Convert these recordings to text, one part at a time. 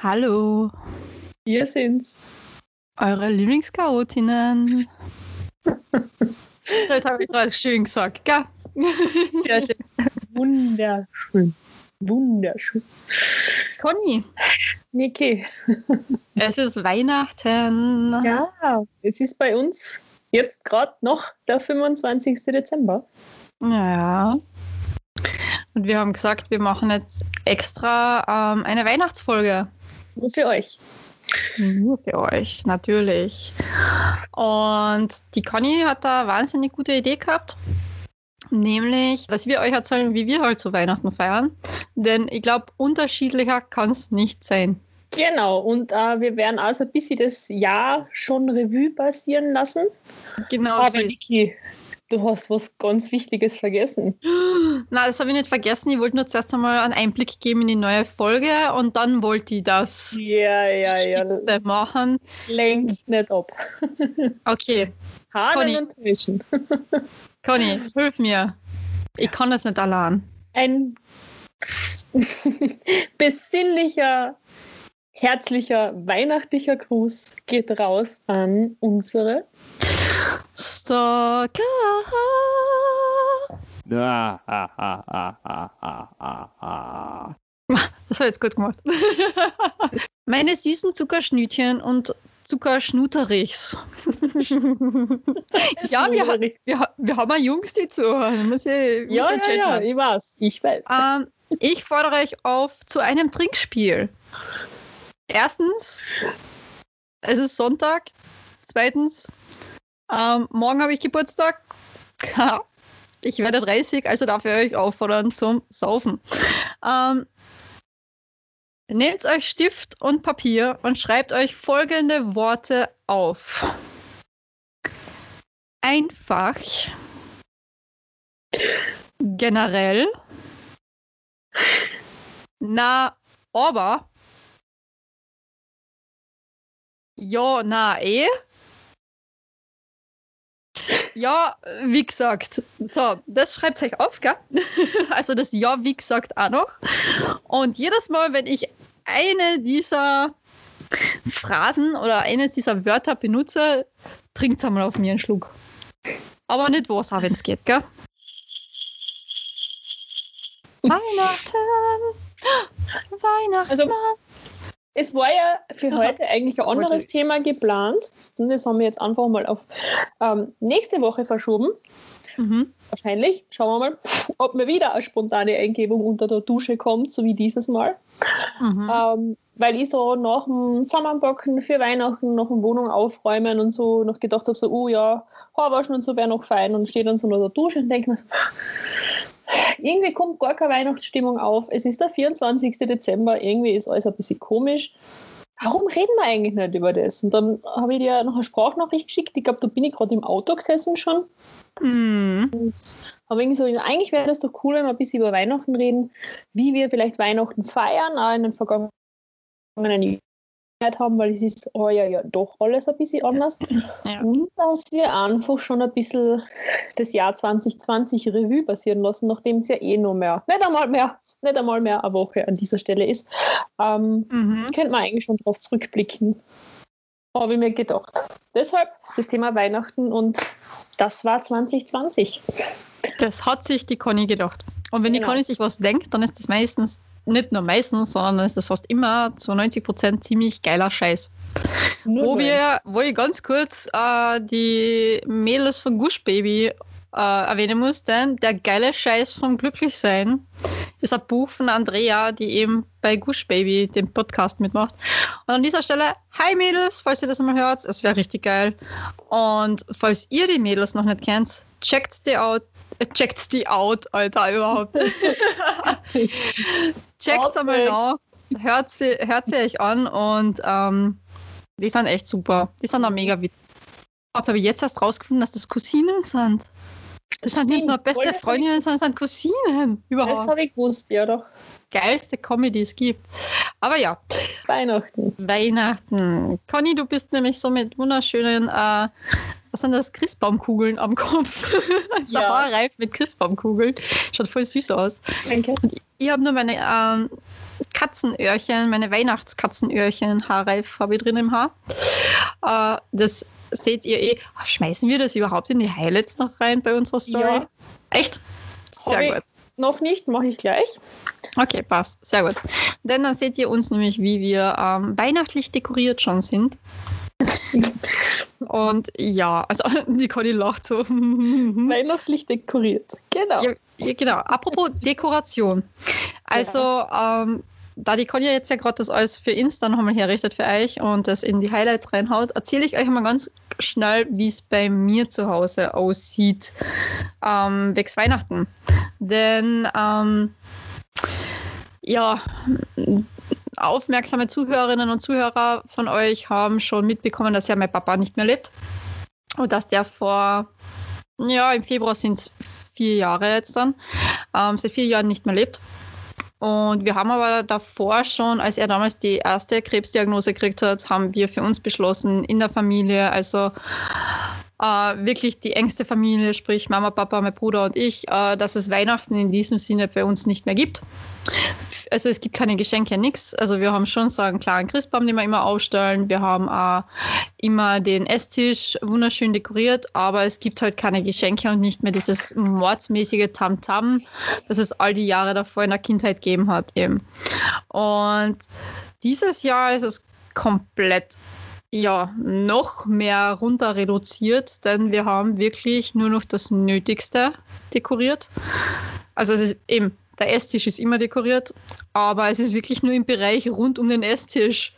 Hallo, Wir sind's. eure Lieblingschaotinnen. Das habe ich gerade schön gesagt, gell? Sehr schön. Wunderschön. Wunderschön. Conny, Niki. es ist Weihnachten. Ja, es ist bei uns jetzt gerade noch der 25. Dezember. Ja. Und wir haben gesagt, wir machen jetzt extra ähm, eine Weihnachtsfolge. Nur für euch. Nur für euch, natürlich. Und die Conny hat da wahnsinnig gute Idee gehabt. Nämlich, dass wir euch erzählen, wie wir halt zu Weihnachten feiern. Denn ich glaube, unterschiedlicher kann es nicht sein. Genau, und äh, wir werden also ein bisschen das Jahr schon Revue passieren lassen. Genau. Aber so Niki, du hast was ganz Wichtiges vergessen. Na, das habe ich nicht vergessen. Ich wollte nur zuerst einmal einen Einblick geben in die neue Folge und dann wollte ich das Ja, ja, ja. Machen. Lenkt nicht ab. Okay, Haaren Conny. und Mischen. Conny, hilf mir. Ich kann das nicht allein. Ein besinnlicher, herzlicher, weihnachtlicher Gruß geht raus an unsere Stalker. Ah, ah, ah, ah, ah, ah, ah. Das war jetzt gut gemacht. Meine süßen Zuckerschnütchen und Zuckerschnuterichs. ja, wir, wir, wir haben auch Jungs, die zuhören. Muss ich, Ja, ja, ja, ich weiß, ich weiß. Ähm, ich fordere euch auf zu einem Trinkspiel. Erstens, es ist Sonntag. Zweitens, ähm, morgen habe ich Geburtstag. Ich werde 30, also darf ich euch auffordern zum Saufen. Ähm, nehmt euch Stift und Papier und schreibt euch folgende Worte auf. Einfach. Generell. Na, aber. Ja, na, eh. Ja, wie gesagt. So, das schreibt euch auf, gell? Also das Ja, wie gesagt, auch noch. Und jedes Mal, wenn ich eine dieser Phrasen oder eines dieser Wörter benutze, trinkt einmal auf mir einen Schluck. Aber nicht Wasser, wenn es geht, gell? Weihnachten! Weihnachtsmann! Es war ja für heute eigentlich ein anderes Thema geplant. Und das haben wir jetzt einfach mal auf ähm, nächste Woche verschoben. mhm. Wahrscheinlich. Schauen wir mal, ob mir wieder eine spontane Eingebung unter der Dusche kommt, so wie dieses Mal. Mhm. Ähm, weil ich so nach dem Zusammenpacken für Weihnachten, nach dem Wohnung aufräumen und so noch gedacht habe, so, oh ja, Haarwaschen und so wäre noch fein und stehe dann so unter der Dusche und denke mir so, irgendwie kommt gar keine Weihnachtsstimmung auf. Es ist der 24. Dezember, irgendwie ist alles ein bisschen komisch. Warum reden wir eigentlich nicht über das? Und dann habe ich dir noch eine Sprachnachricht geschickt. Ich glaube, da bin ich gerade im Auto gesessen schon. Mhm. Aber irgendwie so, eigentlich wäre das doch cool, wenn wir ein bisschen über Weihnachten reden, wie wir vielleicht Weihnachten feiern, auch in den vergangenen Jahren haben, weil es ist oh ja, ja doch alles ein bisschen anders. Ja. Und dass wir einfach schon ein bisschen das Jahr 2020 Revue passieren lassen, nachdem es ja eh noch mehr, nicht einmal mehr, nicht einmal mehr eine Woche an dieser Stelle ist. Ähm, Mhm. könnte man eigentlich schon darauf zurückblicken. Habe ich mir gedacht. Deshalb das Thema Weihnachten und das war 2020. Das hat sich die Conny gedacht. Und wenn die Genau. Conny sich was denkt, dann ist das meistens, nicht nur meistens, sondern ist das fast immer zu 90 Prozent ziemlich geiler Scheiß. Nur Wo, wir, wo ich ganz kurz äh, die Mädels von Gush Baby äh, erwähnen muss, denn der geile Scheiß vom Glücklichsein ist ein Buch von Andrea, die eben bei Gush Baby den Podcast mitmacht. Und an dieser Stelle, hi Mädels, falls ihr das mal hört, es wäre richtig geil. Und falls ihr die Mädels noch nicht kennt, checkt die out. Checkt die out, Alter, überhaupt. Checkt einmal nach. Hört sie, hört sie euch an und ähm, die sind echt super. Die sind auch mega witzig. Habe ich jetzt erst rausgefunden, dass das Cousinen sind. Das sind nicht nur beste Freundinnen, sondern das sind Cousinen. Das Überhaupt. habe ich gewusst, ja doch. Geilste Comedy, die es gibt. Aber ja, Weihnachten. Weihnachten. Conny, du bist nämlich so mit wunderschönen, äh, was sind das, Christbaumkugeln am Kopf. Ja. haarreif mit Christbaumkugeln. Schaut voll süß aus. Danke. Ich habe nur meine ähm, Katzenöhrchen, meine Weihnachtskatzenöhrchen, haarreif habe ich drin im Haar. Äh, das seht ihr eh. Schmeißen wir das überhaupt in die Highlights noch rein bei unserer Story? Ja. Echt? Sehr ich- gut. Noch nicht, mache ich gleich. Okay, passt. Sehr gut. Denn dann seht ihr uns nämlich, wie wir ähm, weihnachtlich dekoriert schon sind. Und ja, also die Conny lacht so. Weihnachtlich dekoriert. Genau. Ja, ja, genau. Apropos Dekoration. Also, ähm, da die Conny jetzt ja gerade das alles für Insta nochmal herrichtet für euch und das in die Highlights reinhaut, erzähle ich euch mal ganz schnell, wie es bei mir zu Hause aussieht, ähm, wegs Weihnachten. Denn, ähm, ja, aufmerksame Zuhörerinnen und Zuhörer von euch haben schon mitbekommen, dass ja mein Papa nicht mehr lebt. Und dass der vor, ja, im Februar sind es vier Jahre jetzt dann, ähm, seit vier Jahren nicht mehr lebt. Und wir haben aber davor schon, als er damals die erste Krebsdiagnose gekriegt hat, haben wir für uns beschlossen, in der Familie, also äh, wirklich die engste Familie, sprich Mama, Papa, mein Bruder und ich, äh, dass es Weihnachten in diesem Sinne bei uns nicht mehr gibt. Also es gibt keine Geschenke, nichts. Also wir haben schon so einen klaren Christbaum, den wir immer aufstellen. Wir haben auch immer den Esstisch wunderschön dekoriert, aber es gibt halt keine Geschenke und nicht mehr dieses mordsmäßige Tamtam, das es all die Jahre davor in der Kindheit gegeben hat eben. Und dieses Jahr ist es komplett ja, noch mehr runter reduziert, denn wir haben wirklich nur noch das Nötigste dekoriert. Also es ist eben, der Esstisch ist immer dekoriert, aber es ist wirklich nur im Bereich rund um den Esstisch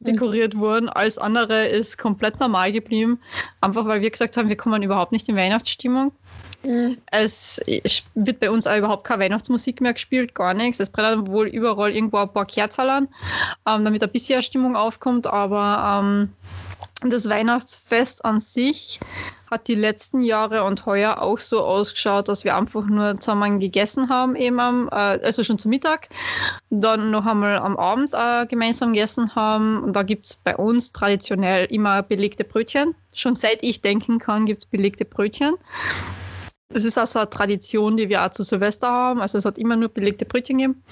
dekoriert worden. Alles andere ist komplett normal geblieben, einfach weil wir gesagt haben, wir kommen überhaupt nicht in Weihnachtsstimmung. Mhm. Es wird bei uns auch überhaupt keine Weihnachtsmusik mehr gespielt, gar nichts. Es brennen wohl überall irgendwo ein paar Kerzen an, ähm, damit ein bisschen Stimmung aufkommt, aber ähm, das Weihnachtsfest an sich hat die letzten Jahre und heuer auch so ausgeschaut, dass wir einfach nur zusammen gegessen haben, eben am, äh, also schon zu Mittag, dann noch einmal am Abend äh, gemeinsam gegessen haben. Und da gibt es bei uns traditionell immer belegte Brötchen. Schon seit ich denken kann, gibt es belegte Brötchen. Das ist auch so eine Tradition, die wir auch zu Silvester haben. Also es hat immer nur belegte Brötchen gegeben.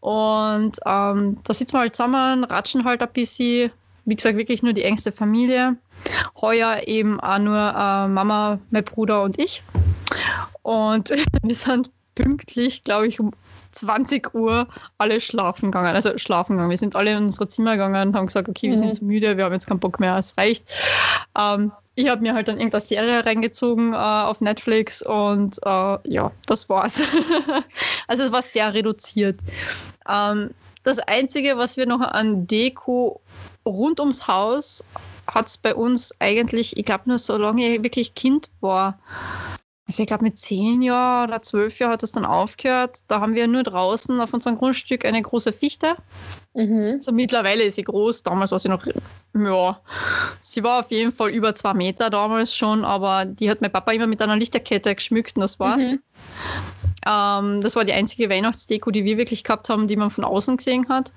Und ähm, da sitzen wir halt zusammen, ratschen halt ein bisschen. Wie gesagt, wirklich nur die engste Familie. Heuer eben auch nur äh, Mama, mein Bruder und ich. Und wir sind pünktlich, glaube ich, um 20 Uhr alle schlafen gegangen. Also schlafen gegangen. Wir sind alle in unsere Zimmer gegangen und haben gesagt, okay, wir Mhm. sind zu müde, wir haben jetzt keinen Bock mehr, es reicht. Ähm, ich habe mir halt dann irgendeine Serie reingezogen äh, auf Netflix und äh, ja, das war's. also es war sehr reduziert. Ähm, das Einzige, was wir noch an Deko rund ums Haus hat es bei uns eigentlich, ich glaube nur solange ich wirklich Kind war. Also ich glaube mit zehn Jahren oder zwölf Jahren hat es dann aufgehört. Da haben wir nur draußen auf unserem Grundstück eine große Fichte. Mhm. Also mittlerweile ist sie groß. Damals war sie noch, ja, sie war auf jeden Fall über zwei Meter damals schon, aber die hat mein Papa immer mit einer Lichterkette geschmückt und das war's. Mhm. Ähm, das war die einzige Weihnachtsdeko, die wir wirklich gehabt haben, die man von außen gesehen hat.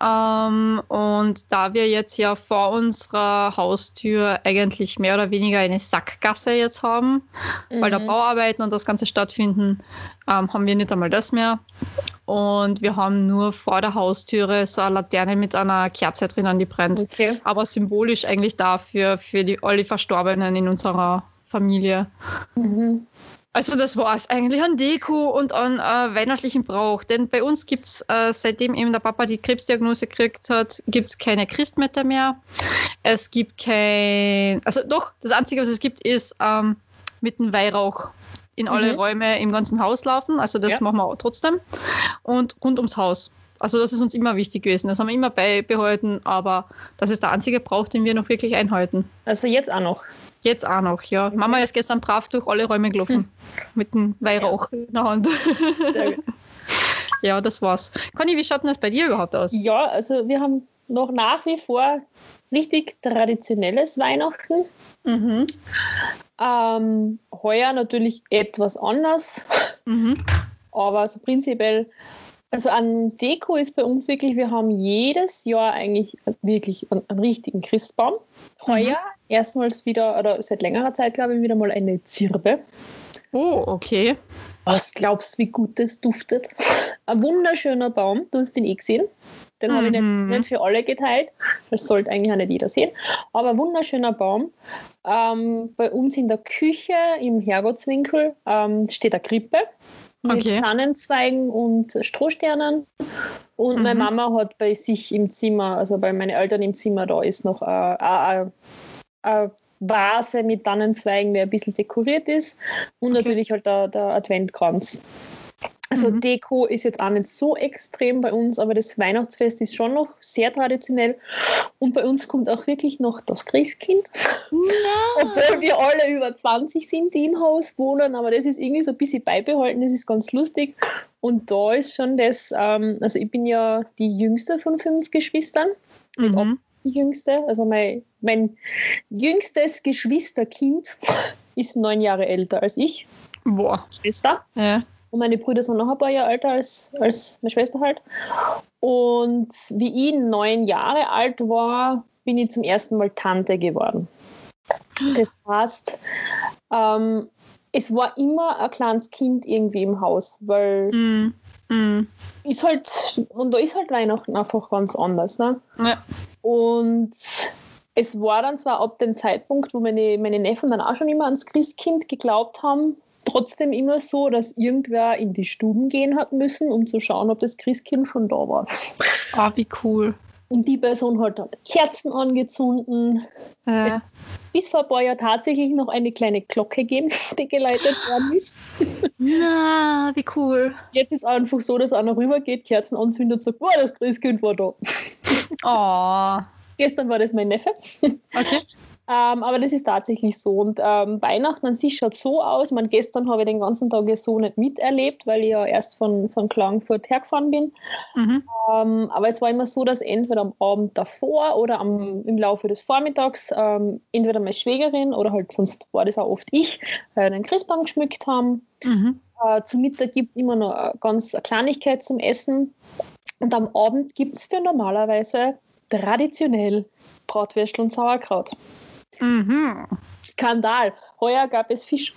Ähm, und da wir jetzt ja vor unserer Haustür eigentlich mehr oder weniger eine Sackgasse jetzt haben, weil da Mhm. Bauarbeiten und das Ganze stattfinden, ähm, haben wir nicht einmal das mehr. Und wir haben nur vor der Haustüre so eine Laterne mit einer Kerze drinnen, die brennt. Okay. Aber symbolisch eigentlich dafür, für die alle Verstorbenen in unserer Familie. Mhm. Also das war es eigentlich an Deko und an äh, weihnachtlichen Brauch. Denn bei uns gibt es, äh, seitdem eben der Papa die Krebsdiagnose gekriegt hat, gibt es keine Christmette mehr. Es gibt kein... Also doch, das Einzige, was es gibt, ist ähm, mit dem Weihrauch in alle Mhm. Räume im ganzen Haus laufen. Also das Ja. machen wir auch trotzdem. Und rund ums Haus. Also das ist uns immer wichtig gewesen. Das haben wir immer beibehalten, aber das ist der einzige Brauch, den wir noch wirklich einhalten. Also jetzt auch noch. Jetzt auch noch, ja. Mama ist gestern brav durch alle Räume gelaufen. Mit dem Weihrauch in der Hand. Sehr gut. ja, das war's. Conny, wie schaut denn das bei dir überhaupt aus? Ja, also wir haben noch nach wie vor richtig traditionelles Weihnachten. Mhm. Ähm, heuer natürlich etwas anders, Mhm. aber so prinzipiell, also an Deko ist bei uns wirklich, wir haben jedes Jahr eigentlich wirklich einen, einen richtigen Christbaum. Heuer erstmals wieder, oder seit längerer Zeit glaube ich, wieder mal eine Zirbe. Oh, okay. Was glaubst du, wie gut das duftet? Ein wunderschöner Baum, du hast den eh gesehen. Den habe ich nicht, Mhm. nicht für alle geteilt. Das sollte eigentlich auch nicht jeder sehen. Aber ein wunderschöner Baum. Ähm, bei uns in der Küche, im Herrgottswinkel, ähm, steht eine Krippe mit Okay. Tannenzweigen und Strohsternen. Und meine Mhm. Mama hat bei sich im Zimmer, also bei meinen Eltern im Zimmer, da ist noch eine, eine, eine Vase mit Tannenzweigen, der ein bisschen dekoriert ist. Und Okay. natürlich halt der, der Adventkranz. Also Mhm. Deko ist jetzt auch nicht so extrem bei uns, aber das Weihnachtsfest ist schon noch sehr traditionell. Und bei uns kommt auch wirklich noch das Christkind. Obwohl wir alle über 20 sind, die im Haus wohnen, aber das ist irgendwie so ein bisschen beibehalten, das ist ganz lustig. Und da ist schon das, ähm, also ich bin ja die jüngste von fünf Geschwistern, Mhm. die jüngste, also mein, mein jüngstes Geschwisterkind ist neun Jahre älter als ich, Boah. Schwester. Ja. Und meine Brüder sind noch ein paar Jahre älter als, als meine Schwester halt. Und wie ich neun Jahre alt war, bin ich zum ersten Mal Tante geworden. Das heißt, ähm, es war immer ein kleines Kind irgendwie im Haus, weil Mhm. Mhm. ist halt, und da ist halt Weihnachten einfach ganz anders. Ne? Ja. Und es war dann zwar ab dem Zeitpunkt, wo meine, meine Neffen dann auch schon immer ans Christkind geglaubt haben, trotzdem immer so, dass irgendwer in die Stuben gehen hat müssen, um zu schauen, ob das Christkind schon da war. Ah, wie cool. Und die Person hat dort Kerzen angezündet, Ja. bis vor ein paar Jahren tatsächlich noch eine kleine Glocke gegeben, die geleitet worden ist. Na, wie cool. Jetzt ist einfach so, dass einer rübergeht, Kerzen anzündet und sagt, wow, das Christkind war da. Oh. Gestern war das mein Neffe. Okay. Ähm, aber das ist tatsächlich so. Und ähm, Weihnachten an sich schaut so aus. Man, gestern habe ich den ganzen Tag ja so nicht miterlebt, weil ich ja erst von, von Klagenfurt hergefahren bin. Mhm. Ähm, aber es war immer so, dass entweder am Abend davor oder am, im Laufe des Vormittags ähm, entweder meine Schwägerin oder halt sonst war das auch oft ich, äh, einen Christbaum geschmückt haben. Mhm. Äh, zum Mittag gibt es immer noch eine ganz eine Kleinigkeit zum Essen. Und am Abend gibt es für normalerweise traditionell Bratwürstel und Sauerkraut. Mhm. Skandal. Heuer gab es Fisch.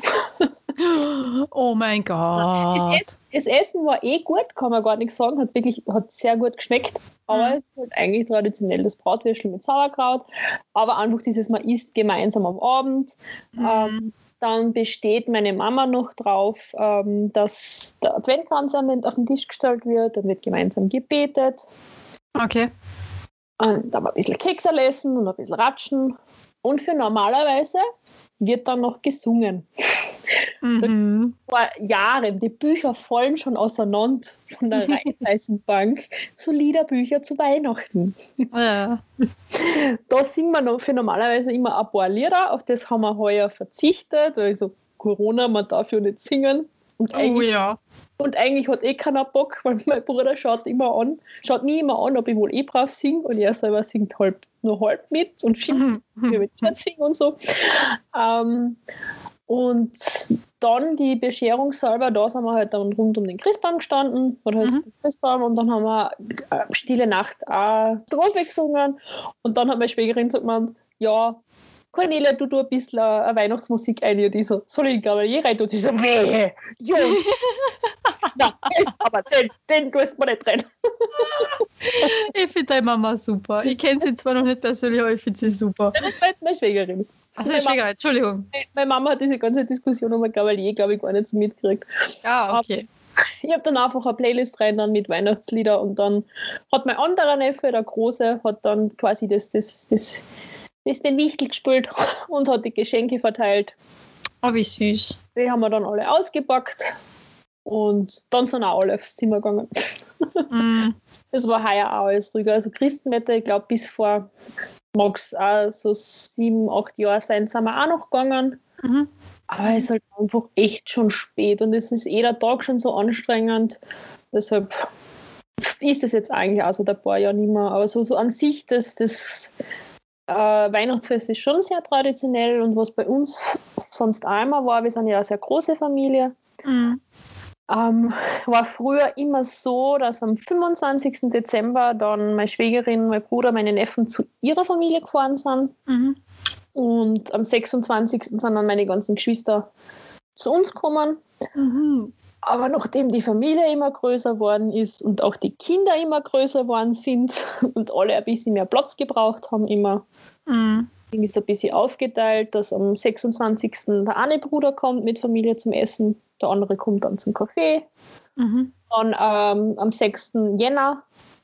Oh mein Gott. Das Essen war eh gut, kann man gar nicht sagen. Hat wirklich hat sehr gut geschmeckt. Aber Mhm. es ist halt eigentlich traditionell das Bratwürstel mit Sauerkraut. Aber einfach dieses, man isst gemeinsam am Abend. Mhm. Ähm, dann besteht meine Mama noch drauf, ähm, dass der Adventkranz auf den Tisch gestellt wird. Dann wird gemeinsam gebetet. Okay. Und dann ein bisschen Kekse essen und ein bisschen ratschen. Und für normalerweise wird dann noch gesungen. Mhm. Vor Jahren, die Bücher fallen schon auseinander von der Raiffeisenbank. So Liederbücher zu Weihnachten. Ja. Da singen wir noch für normalerweise immer ein paar Lieder, auf das haben wir heuer verzichtet. Also Corona, man darf ja nicht singen. Und Oh eigentlich, ja. und eigentlich hat eh keiner Bock, weil mein Bruder schaut immer an, schaut nie immer an, ob ich wohl eh brav singe und er selber singt halb, nur halb mit und schimpft mit singen und so. Ähm, und dann die Bescherung selber, da sind wir halt dann rund um den Christbaum gestanden, oder halt Mhm. Christbaum, und dann haben wir äh, Stille Nacht auch Strophe gesungen. Und dann hat meine Schwägerin so gemeint, ja, Cornelia, du tu ein bisschen äh, eine Weihnachtsmusik ein. Und so, ich in Kavalier rein? Und sie so, wehe. Na, das- aber den, den tust du mir nicht rein. Ich finde deine Mama super. Ich kenne sie zwar noch nicht persönlich, aber ich finde sie super. Das war jetzt meine Schwägerin. Also, Schwieger, Entschuldigung. Meine Mama hat diese ganze Diskussion um ein Kavalier, glaube ich, gar nicht so mitgekriegt. Ja, okay. Ich habe dann einfach eine Playlist rein dann mit Weihnachtslieder und dann hat mein anderer Neffe, der Große, hat dann quasi das, das, das, das den Wichtel gespielt und hat die Geschenke verteilt. Oh, wie süß. Die haben wir dann alle ausgepackt und dann sind auch alle aufs Zimmer gegangen. Mm. Das war heuer auch alles ruhiger. Also Christenwetter, ich glaube, bis vor mag es auch so sieben, acht Jahre sein, sind wir auch noch gegangen. Mhm. Aber es ist halt einfach echt schon spät und es ist jeder Tag schon so anstrengend. Deshalb ist es jetzt eigentlich auch so ein paar Jahre nicht mehr. Aber so, so an sich, das, das äh, Weihnachtsfest ist schon sehr traditionell und was bei uns sonst immer war, wir sind ja eine sehr große Familie, Mhm. ähm, war früher immer so, dass am 25. Dezember dann meine Schwägerin, mein Bruder, meine Neffen zu ihrer Familie gefahren sind Mhm. und am 26. sind dann meine ganzen Geschwister zu uns gekommen. Mhm. Aber nachdem die Familie immer größer worden ist und auch die Kinder immer größer worden sind und alle ein bisschen mehr Platz gebraucht haben, immer Mhm. irgendwie so ein bisschen aufgeteilt, dass am 26. der eine Bruder kommt mit Familie zum Essen, der andere kommt dann zum Kaffee. Mhm. Dann ähm, am 6. Jänner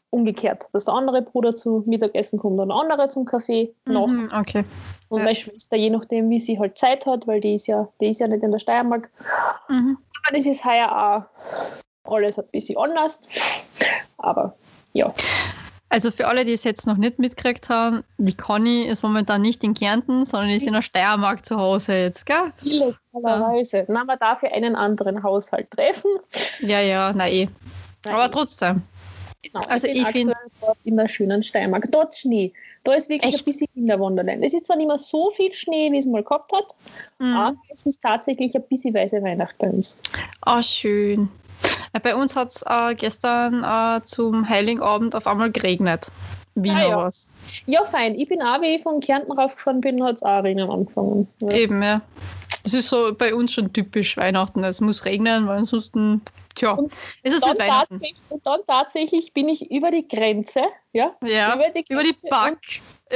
umgekehrt, dass der andere Bruder zum Mittagessen kommt und der andere zum Kaffee noch. Mhm. Okay. Und Ja. meine Schwester, je nachdem, wie sie halt Zeit hat, weil die ist ja, die ist ja nicht in der Steiermark. Mhm. Das ist heuer auch alles ein bisschen anders. Aber ja. Also für alle, die es jetzt noch nicht mitgekriegt haben, die Conny ist momentan nicht in Kärnten, sondern ist in der Steiermark zu Hause jetzt, gell? Illegalerweise. Na, man darf ja einen anderen Haushalt treffen. Ja, ja, na eh. Nein, Aber trotzdem. Genau. also ich find- aktuell dort in der schönen Steiermark. Dort ist Schnee. Da ist wirklich Echt? ein bisschen Kinderwunderland. Es ist zwar nicht mehr so viel Schnee, wie es mal gehabt hat, Mhm. aber es ist tatsächlich ein bisschen weiße Weihnacht bei uns. Ah, schön. Ja, bei uns hat es äh, gestern äh, zum Heiligen Abend auf einmal geregnet. Wiener Ah, ja. was. Ja, fein. Ich bin auch, wie ich von Kärnten raufgefahren bin, hat es auch Regnen angefangen. Eben, ja. Das ist so bei uns schon typisch Weihnachten. Es muss regnen, weil ansonsten, tja, Und ist es Dann nicht Weihnachten. und dann tatsächlich bin ich über die Grenze, ja, Ja, über die, über die Grenze Back.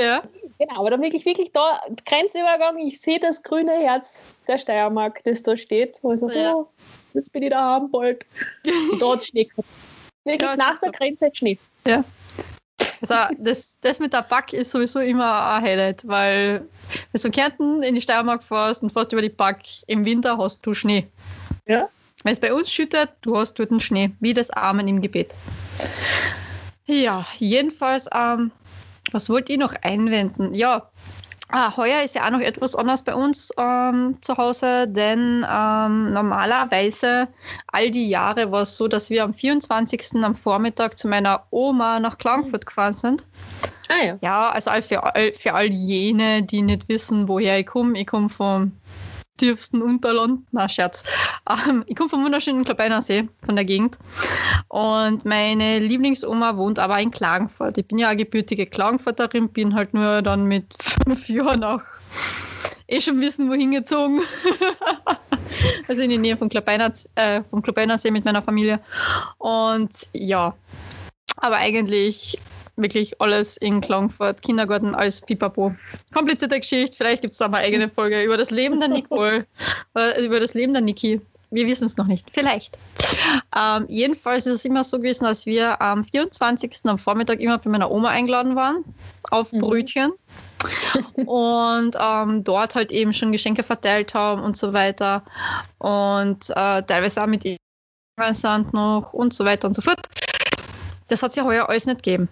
Ja. Genau, aber dann wirklich, wirklich da, Grenzübergang, ich sehe das grüne Herz der Steiermark, das da steht. Also, Ja. oh, jetzt bin ich da haben bald. Und hat Schnee gehabt. Wirklich Ja, nach ist der so. Grenze Schnee. Also das, das mit der Back ist sowieso immer ein Highlight, weil wenn du von Kärnten in die Steiermark fährst und fährst über die Back, im Winter hast du Schnee. Ja. Wenn es bei uns schüttet, du hast dort den Schnee, wie das Amen im Gebet. Ja, jedenfalls, ähm, was wollte ich noch einwenden? Ja, ah, heuer ist ja auch noch etwas anders bei uns ähm, zu Hause, denn ähm, normalerweise all die Jahre war es so, dass wir am 24. am Vormittag zu meiner Oma nach Klagenfurt gefahren sind. Ah ja. Ja, also für, all, für all jene, die nicht wissen, woher ich komme. Ich komme vom tiefsten Unterland. Na, Scherz. Ähm, ich komme vom wunderschönen Klabeiner See, von der Gegend. Und meine Lieblingsoma wohnt aber in Klagenfurt. Ich bin ja eine gebürtige Klagenfurterin, bin halt nur dann mit fünf Jahren auch eh schon wissen, wohin gezogen. also in die Nähe von Klabeiner, äh, See mit meiner Familie. Und ja, aber eigentlich wirklich alles in Klagenfurt, Kindergarten, alles pipapo. Komplizierte Geschichte, vielleicht gibt es da mal eine eigene Folge über das Leben der Nicole, äh, über das Leben der Niki. Wir wissen es noch nicht, vielleicht. Ähm, jedenfalls ist es immer so gewesen, dass wir am 24. am Vormittag immer bei meiner Oma eingeladen waren, auf Mhm. Brötchen. und ähm, dort halt eben schon Geschenke verteilt haben und so weiter. Und äh, teilweise auch mit sind noch und so weiter und so fort. Das hat es ja heuer alles nicht gegeben.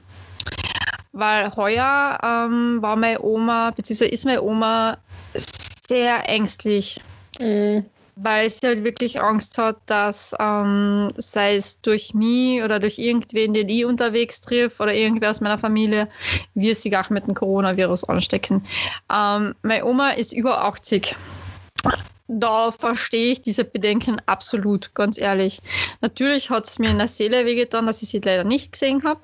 Weil heuer ähm, war meine Oma, beziehungsweise ist meine Oma sehr ängstlich, Mhm. weil sie halt wirklich Angst hat, dass ähm, sei es durch mich oder durch irgendwen, den ich unterwegs triff oder irgendwer aus meiner Familie, wir sich auch mit dem Coronavirus anstecken. Ähm, meine Oma ist über 80. Da verstehe ich diese Bedenken absolut, ganz ehrlich. Natürlich hat es mir in der Seele wehgetan, dass ich sie leider nicht gesehen habe,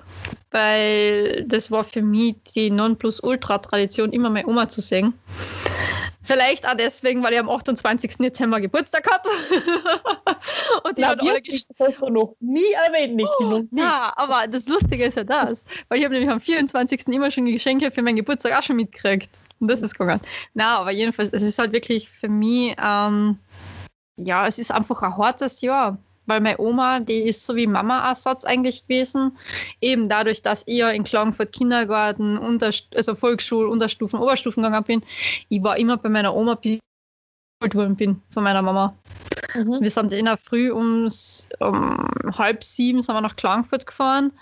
weil das war für mich die Nonplusultra-Tradition, immer meine Oma zu sehen. Vielleicht auch deswegen, weil ich am 28. Dezember Geburtstag habe. Und die Na, hat alle das hast du noch nie erwähnt, Niki. noch nie. ja, aber das Lustige ist ja das, weil ich habe nämlich am 24. immer schon die Geschenke für meinen Geburtstag auch schon mitgekriegt. Das ist gegangen. Na, aber jedenfalls, es ist halt wirklich für mich, ähm, ja, es ist einfach ein hartes Jahr. Weil meine Oma, die ist so wie Mama-Ersatz eigentlich gewesen. Eben dadurch, dass ich ja in Klagenfurt Kindergarten, Unterst also Volksschul, Unterstufen, Oberstufen gegangen bin. Ich war immer bei meiner Oma, bis ich geholt worden bin von meiner Mama. Mhm. Wir sind in der Früh ums, um halb sieben sind wir nach Klagenfurt gefahren,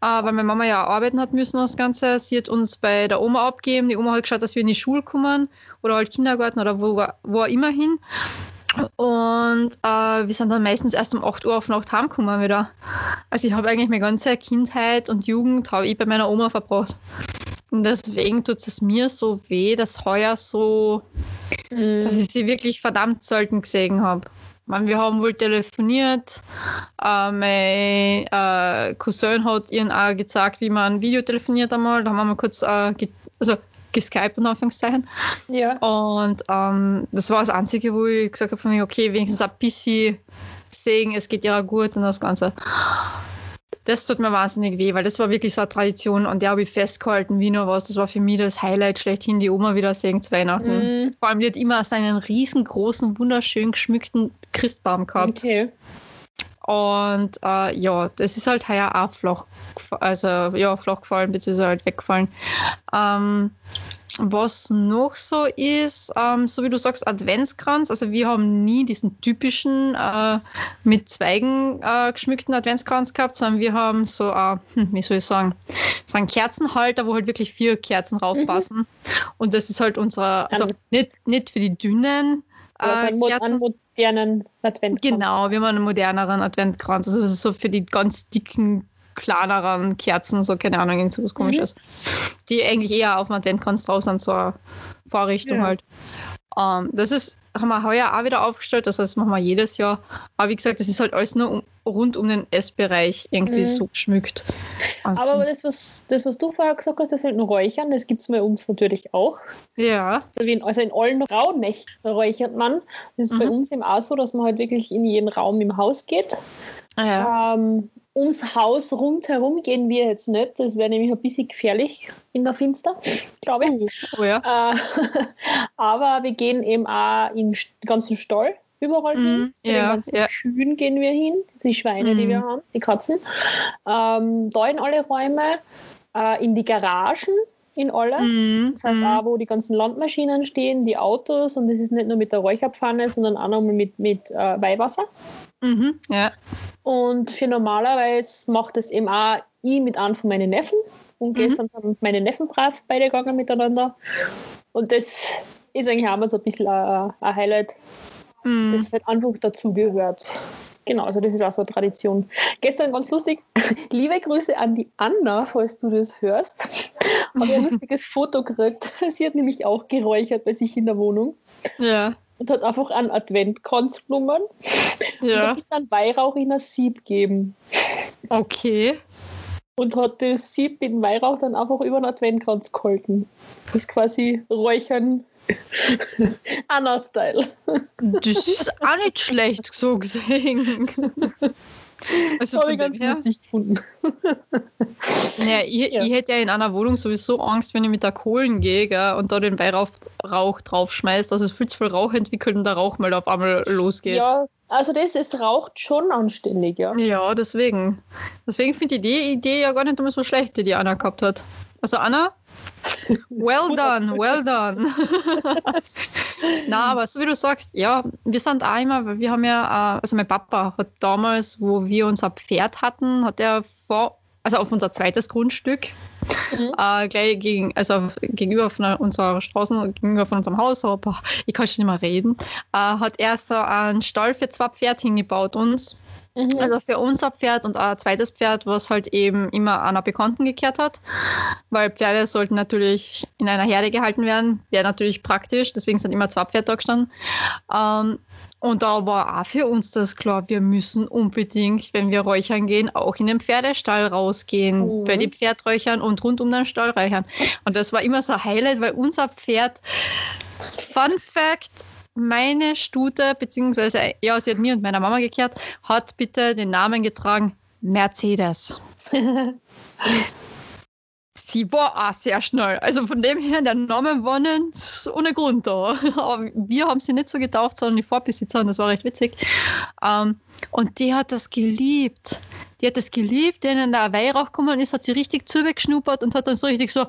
äh, weil meine Mama ja arbeiten hat müssen das Ganze. Sie hat uns bei der Oma abgegeben. Die Oma hat geschaut, dass wir in die Schule kommen oder halt Kindergarten oder wo, wo auch immer hin. Und äh, wir sind dann meistens erst um 8 Uhr auf Nacht heimgekommen wieder. Also ich habe eigentlich meine ganze Kindheit und Jugend habe ich bei meiner Oma verbracht. Und deswegen tut es mir so weh, dass heuer so, Mhm. dass ich sie wirklich verdammt selten gesehen habe. Man, wir haben wohl telefoniert. Äh, mein äh, Cousin hat ihnen auch gezeigt, wie man Video telefoniert einmal. Da haben wir mal kurz äh, ge also geskypt, in Anführungszeichen. Ja. Und ähm, das war das Einzige, wo ich gesagt habe, von mir, okay, wenigstens ein bisschen sehen, es geht ja gut und das Ganze. Das tut mir wahnsinnig weh, weil das war wirklich so eine Tradition, an der habe ich festgehalten, wie nur was. Das war für mich das Highlight schlechthin, die Oma wieder sehen zu Weihnachten. Mhm. Vor allem, die hat immer seinen riesengroßen, wunderschön geschmückten Christbaum gehabt. Okay. Und äh, ja, das ist halt heuer auch flach, also ja, flach gefallen, beziehungsweise halt weggefallen. Ähm, was noch so ist, ähm, so wie du sagst, Adventskranz. Also wir haben nie diesen typischen äh, mit Zweigen äh, geschmückten Adventskranz gehabt, sondern wir haben so, äh, hm, wie soll ich sagen, so einen Kerzenhalter, wo halt wirklich vier Kerzen raufpassen. Und das ist halt unsere, also nicht, nicht für die dünnen Also äh, einen, mo Kerzen. einen modernen Advent. Genau, wir haben einen moderneren Adventkranz. Also das ist so für die ganz dicken, kleineren Kerzen, so keine Ahnung, irgend so was komisches. Die eigentlich eher auf dem Adventkranz drauf sind, so eine Vorrichtung Ja. halt. Ähm, das ist, haben wir heuer auch wieder aufgestellt, also das machen wir jedes Jahr. Aber wie gesagt, das ist halt alles nur um, rund um den Essbereich irgendwie Mhm. so geschmückt. Also Aber das was, das, was du vorher gesagt hast, das mit dem Räuchern, das gibt es bei uns natürlich auch. ja, Also, in, also in allen Rauhnächten räuchert man. Das ist bei Mhm. uns eben auch so, dass man halt wirklich in jeden Raum im Haus geht. ja. Ähm, ums Haus rundherum gehen wir jetzt nicht. Das wäre nämlich ein bisschen gefährlich in der Finster, glaube ich. Oh ja. Äh, aber wir gehen eben auch im ganzen Stall überall hin. Mhm, Zu den ja, ganzen ja. Kühen gehen wir hin, die Schweine, die Mhm. wir haben, die Katzen. Ähm, da in alle Räume, äh, in die Garagen, in alle. Mhm, Das heißt mhm. auch, wo die ganzen Landmaschinen stehen, die Autos und das ist nicht nur mit der Räucherpfanne, sondern auch nochmal mit, mit äh, Weihwasser. Mhm, ja. Und für normalerweise macht das eben auch ich mit einem von meinen Neffen. Und Mhm. gestern sind meine Neffen brav beide gegangen miteinander. Und das ist eigentlich auch mal so ein bisschen ein, ein Highlight, Mhm. das halt einfach dazugehört. Genau, also das ist auch so eine Tradition. Gestern ganz lustig. Liebe Grüße an die Anna, falls du das hörst. Habe ein lustiges Foto gekriegt. Sie hat nämlich auch geräuchert bei sich in der Wohnung ja. Und hat einfach einen Adventkranz genommen. Und Ja. hat dann Weihrauch in ein Sieb gegeben. Okay. und hat das Sieb mit dem Weihrauch dann einfach über den Adventkranz gehalten. Das ist quasi Räuchern Anna-Style. Das ist auch nicht schlecht so gesehen. Also Habe von ich ganz lustig gefunden. naja, ich, Ja. ich hätte ja in einer Wohnung sowieso Angst, wenn ich mit der Kohlen gehe gell, und da den Weihrauch Rauch draufschmeißt, dass es viel zu viel Rauch entwickelt und der Rauchmelder auf einmal losgeht. Ja, also das, es raucht schon anständig, ja. Ja, deswegen. Deswegen finde ich die Idee ja gar nicht immer so schlecht, die die Anna gehabt hat. Also Anna, well done, well done. Na, aber so wie du sagst, ja, wir sind auch immer, weil wir haben ja, äh, also mein Papa hat damals, wo wir unser Pferd hatten, hat er vor, also auf unser zweites Grundstück, Mhm. äh, gleich gegen, also gegenüber von unserer Straße, gegenüber von unserem Haus, aber ich kann schon nicht mehr reden, äh, hat er so einen Stall für zwei Pferde hingebaut uns. Mhm. Also für unser Pferd und ein zweites Pferd, was halt eben immer einer Bekannten gekehrt hat, weil Pferde sollten natürlich in einer Herde gehalten werden, wäre natürlich praktisch, deswegen sind immer zwei Pferde da gestanden. Ähm, und da war auch für uns das klar, wir müssen unbedingt, wenn wir räuchern gehen, auch in den Pferdestall rausgehen, Mhm. bei den Pferdräuchern und rund um den Stall räuchern. Und das war immer so ein Highlight, weil unser Pferd, Fun Fact, meine Stute, beziehungsweise, ja, sie hat mir und meiner Mama gekehrt, hat bitte den Namen getragen Mercedes. Sie war auch sehr schnell. Also von dem her, der Name war nicht ohne Grund da. Aber wir haben sie nicht so getauft, sondern die Vorbesitzer und das war recht witzig. Ähm, und die hat das geliebt. Die hat das geliebt, wenn dann der Weihrauch gekommen ist, hat sie richtig zugeschnuppert und hat dann so richtig so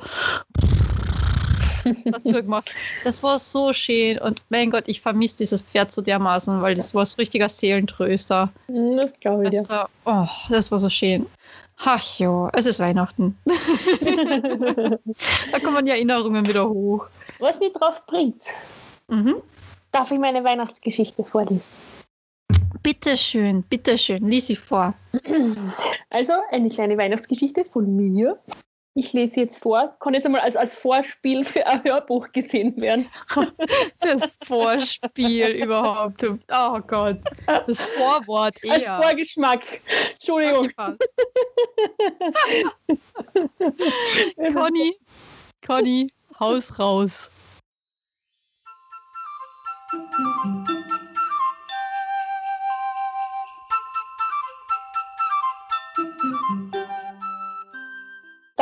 dazu gemacht. Das war so schön und mein Gott, ich vermisse dieses Pferd so dermaßen, weil das war so ein richtiger Seelentröster. Hm, Das glaube ich Das war, oh, das war so schön. Ach ja, es ist Weihnachten. da kommen die Erinnerungen wieder hoch. Was mich drauf bringt, Mhm. darf ich meine Weihnachtsgeschichte vorlesen. Bitteschön, bitteschön, lies sie vor. Also eine kleine Weihnachtsgeschichte von mir. Ich lese jetzt vor, kann jetzt einmal als, als Vorspiel für ein Hörbuch gesehen werden. Das Vorspiel überhaupt. Oh Gott. Das Vorwort Als eher. Vorgeschmack. Entschuldigung. Okay. Conny, Conny, Haus raus.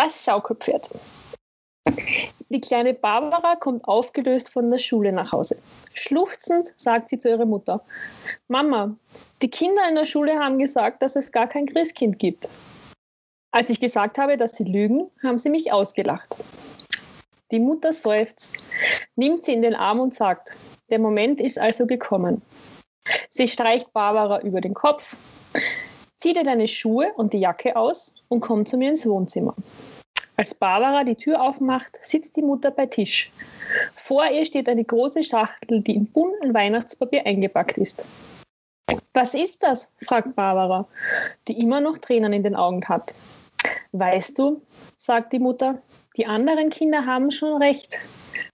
Das Schaukelpferd. Die kleine Barbara kommt aufgelöst von der Schule nach Hause. Schluchzend sagt sie zu ihrer Mutter: Mama, die Kinder in der Schule haben gesagt, dass es gar kein Christkind gibt. Als ich gesagt habe, dass sie lügen, haben sie mich ausgelacht. Die Mutter seufzt, nimmt sie in den Arm und sagt: Der Moment ist also gekommen. Sie streicht Barbara über den Kopf, zieht ihr deine Schuhe und die Jacke aus und kommt zu mir ins Wohnzimmer. Als Barbara die Tür aufmacht, sitzt die Mutter bei Tisch. Vor ihr steht eine große Schachtel, die in bunten Weihnachtspapier eingepackt ist. Was ist das? fragt Barbara, die immer noch Tränen in den Augen hat. Weißt du, sagt die Mutter, die anderen Kinder haben schon recht.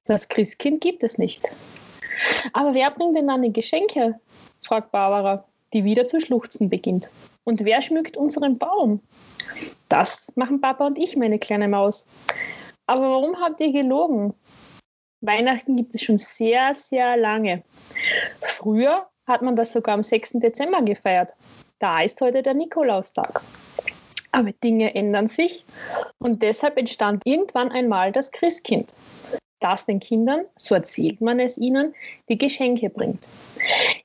Das Christkind gibt es nicht. Aber wer bringt denn dann die Geschenke? fragt Barbara, die wieder zu schluchzen beginnt. Und wer schmückt unseren Baum? Das machen Papa und ich, meine kleine Maus. Aber warum habt ihr gelogen? Weihnachten gibt es schon sehr, sehr lange. Früher hat man das sogar am 6. Dezember gefeiert. Da ist heute der Nikolaustag. Aber Dinge ändern sich und deshalb entstand irgendwann einmal das Christkind, das den Kindern, so erzählt man es ihnen, die Geschenke bringt.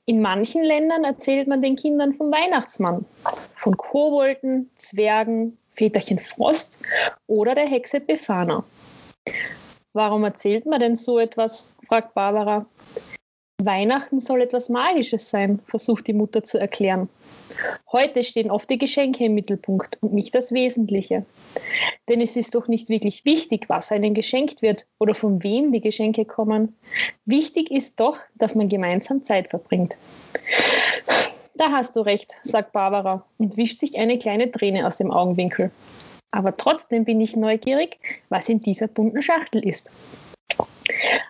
In manchen Ländern erzählt man den Kindern vom Weihnachtsmann, von Kobolden, Zwergen, Väterchen Frost oder der Hexe Befana. Warum erzählt man denn so etwas? fragt Barbara. Weihnachten soll etwas Magisches sein, versucht die Mutter zu erklären. Heute stehen oft die Geschenke im Mittelpunkt und nicht das Wesentliche. Denn es ist doch nicht wirklich wichtig, was einem geschenkt wird oder von wem die Geschenke kommen. Wichtig ist doch, dass man gemeinsam Zeit verbringt. Da hast du recht, sagt Barbara und wischt sich eine kleine Träne aus dem Augenwinkel. Aber trotzdem bin ich neugierig, was in dieser bunten Schachtel ist.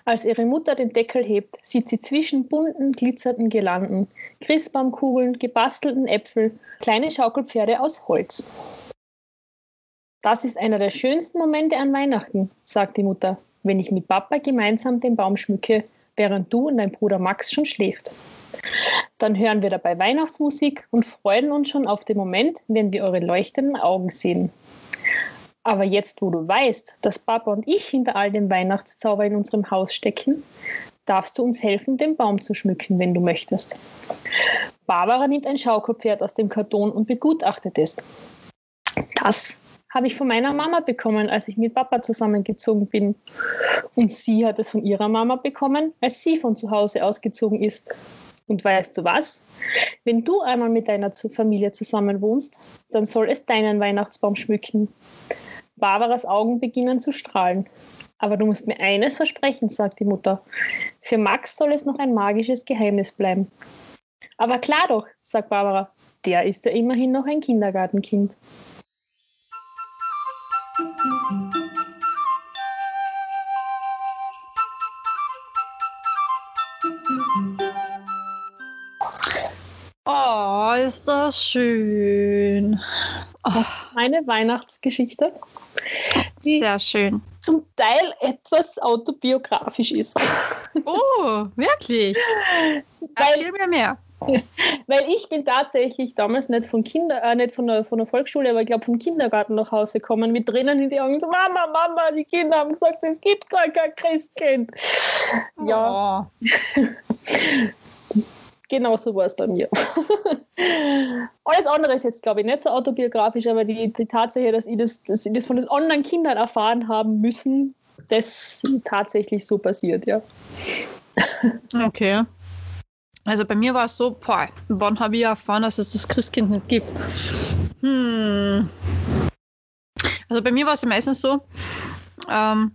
Als ihre Mutter den Deckel hebt, sieht sie zwischen bunten, glitzernden Girlanden, Christbaumkugeln, gebastelten Äpfel, kleine Schaukelpferde aus Holz. Das ist einer der schönsten Momente an Weihnachten, sagt die Mutter, wenn ich mit Papa gemeinsam den Baum schmücke, während du und dein Bruder Max schon schläft. Dann hören wir dabei Weihnachtsmusik und freuen uns schon auf den Moment, wenn wir eure leuchtenden Augen sehen. Aber jetzt, wo du weißt, dass Papa und ich hinter all dem Weihnachtszauber in unserem Haus stecken, darfst du uns helfen, den Baum zu schmücken, wenn du möchtest. Barbara nimmt ein Schaukelpferd aus dem Karton und begutachtet es. Das habe ich von meiner Mama bekommen, als ich mit Papa zusammengezogen bin. Und sie hat es von ihrer Mama bekommen, als sie von zu Hause ausgezogen ist. Und weißt du was? Wenn du einmal mit deiner Familie zusammen wohnst, dann soll es deinen Weihnachtsbaum schmücken. Barbaras Augen beginnen zu strahlen. Aber du musst mir eines versprechen, sagt die Mutter. Für Max soll es noch ein magisches Geheimnis bleiben. Aber klar doch, sagt Barbara. Der ist ja immerhin noch ein Kindergartenkind. Oh, ist das schön. Oh, Meine Weihnachtsgeschichte, die sehr schön. zum Teil etwas autobiografisch ist. Oh, wirklich? Weil, Erzähl mir mehr. weil ich bin tatsächlich damals nicht von Kinder, äh, nicht von der, von der Volksschule, aber ich glaube vom Kindergarten nach Hause gekommen, mit Tränen in die Augen, so Mama, Mama, die Kinder haben gesagt, es gibt gar kein Christkind. Ja, Oh. genau so war es bei mir. Alles andere ist jetzt, glaube ich, nicht so autobiografisch, aber die, die Tatsache, dass ich, das, dass ich das von den anderen Kindern erfahren haben müssen, das tatsächlich so passiert, ja. Okay. Also bei mir war es so, boah, wann habe ich erfahren, dass es das Christkind nicht gibt? Hm. Also bei mir war es meistens so, ähm,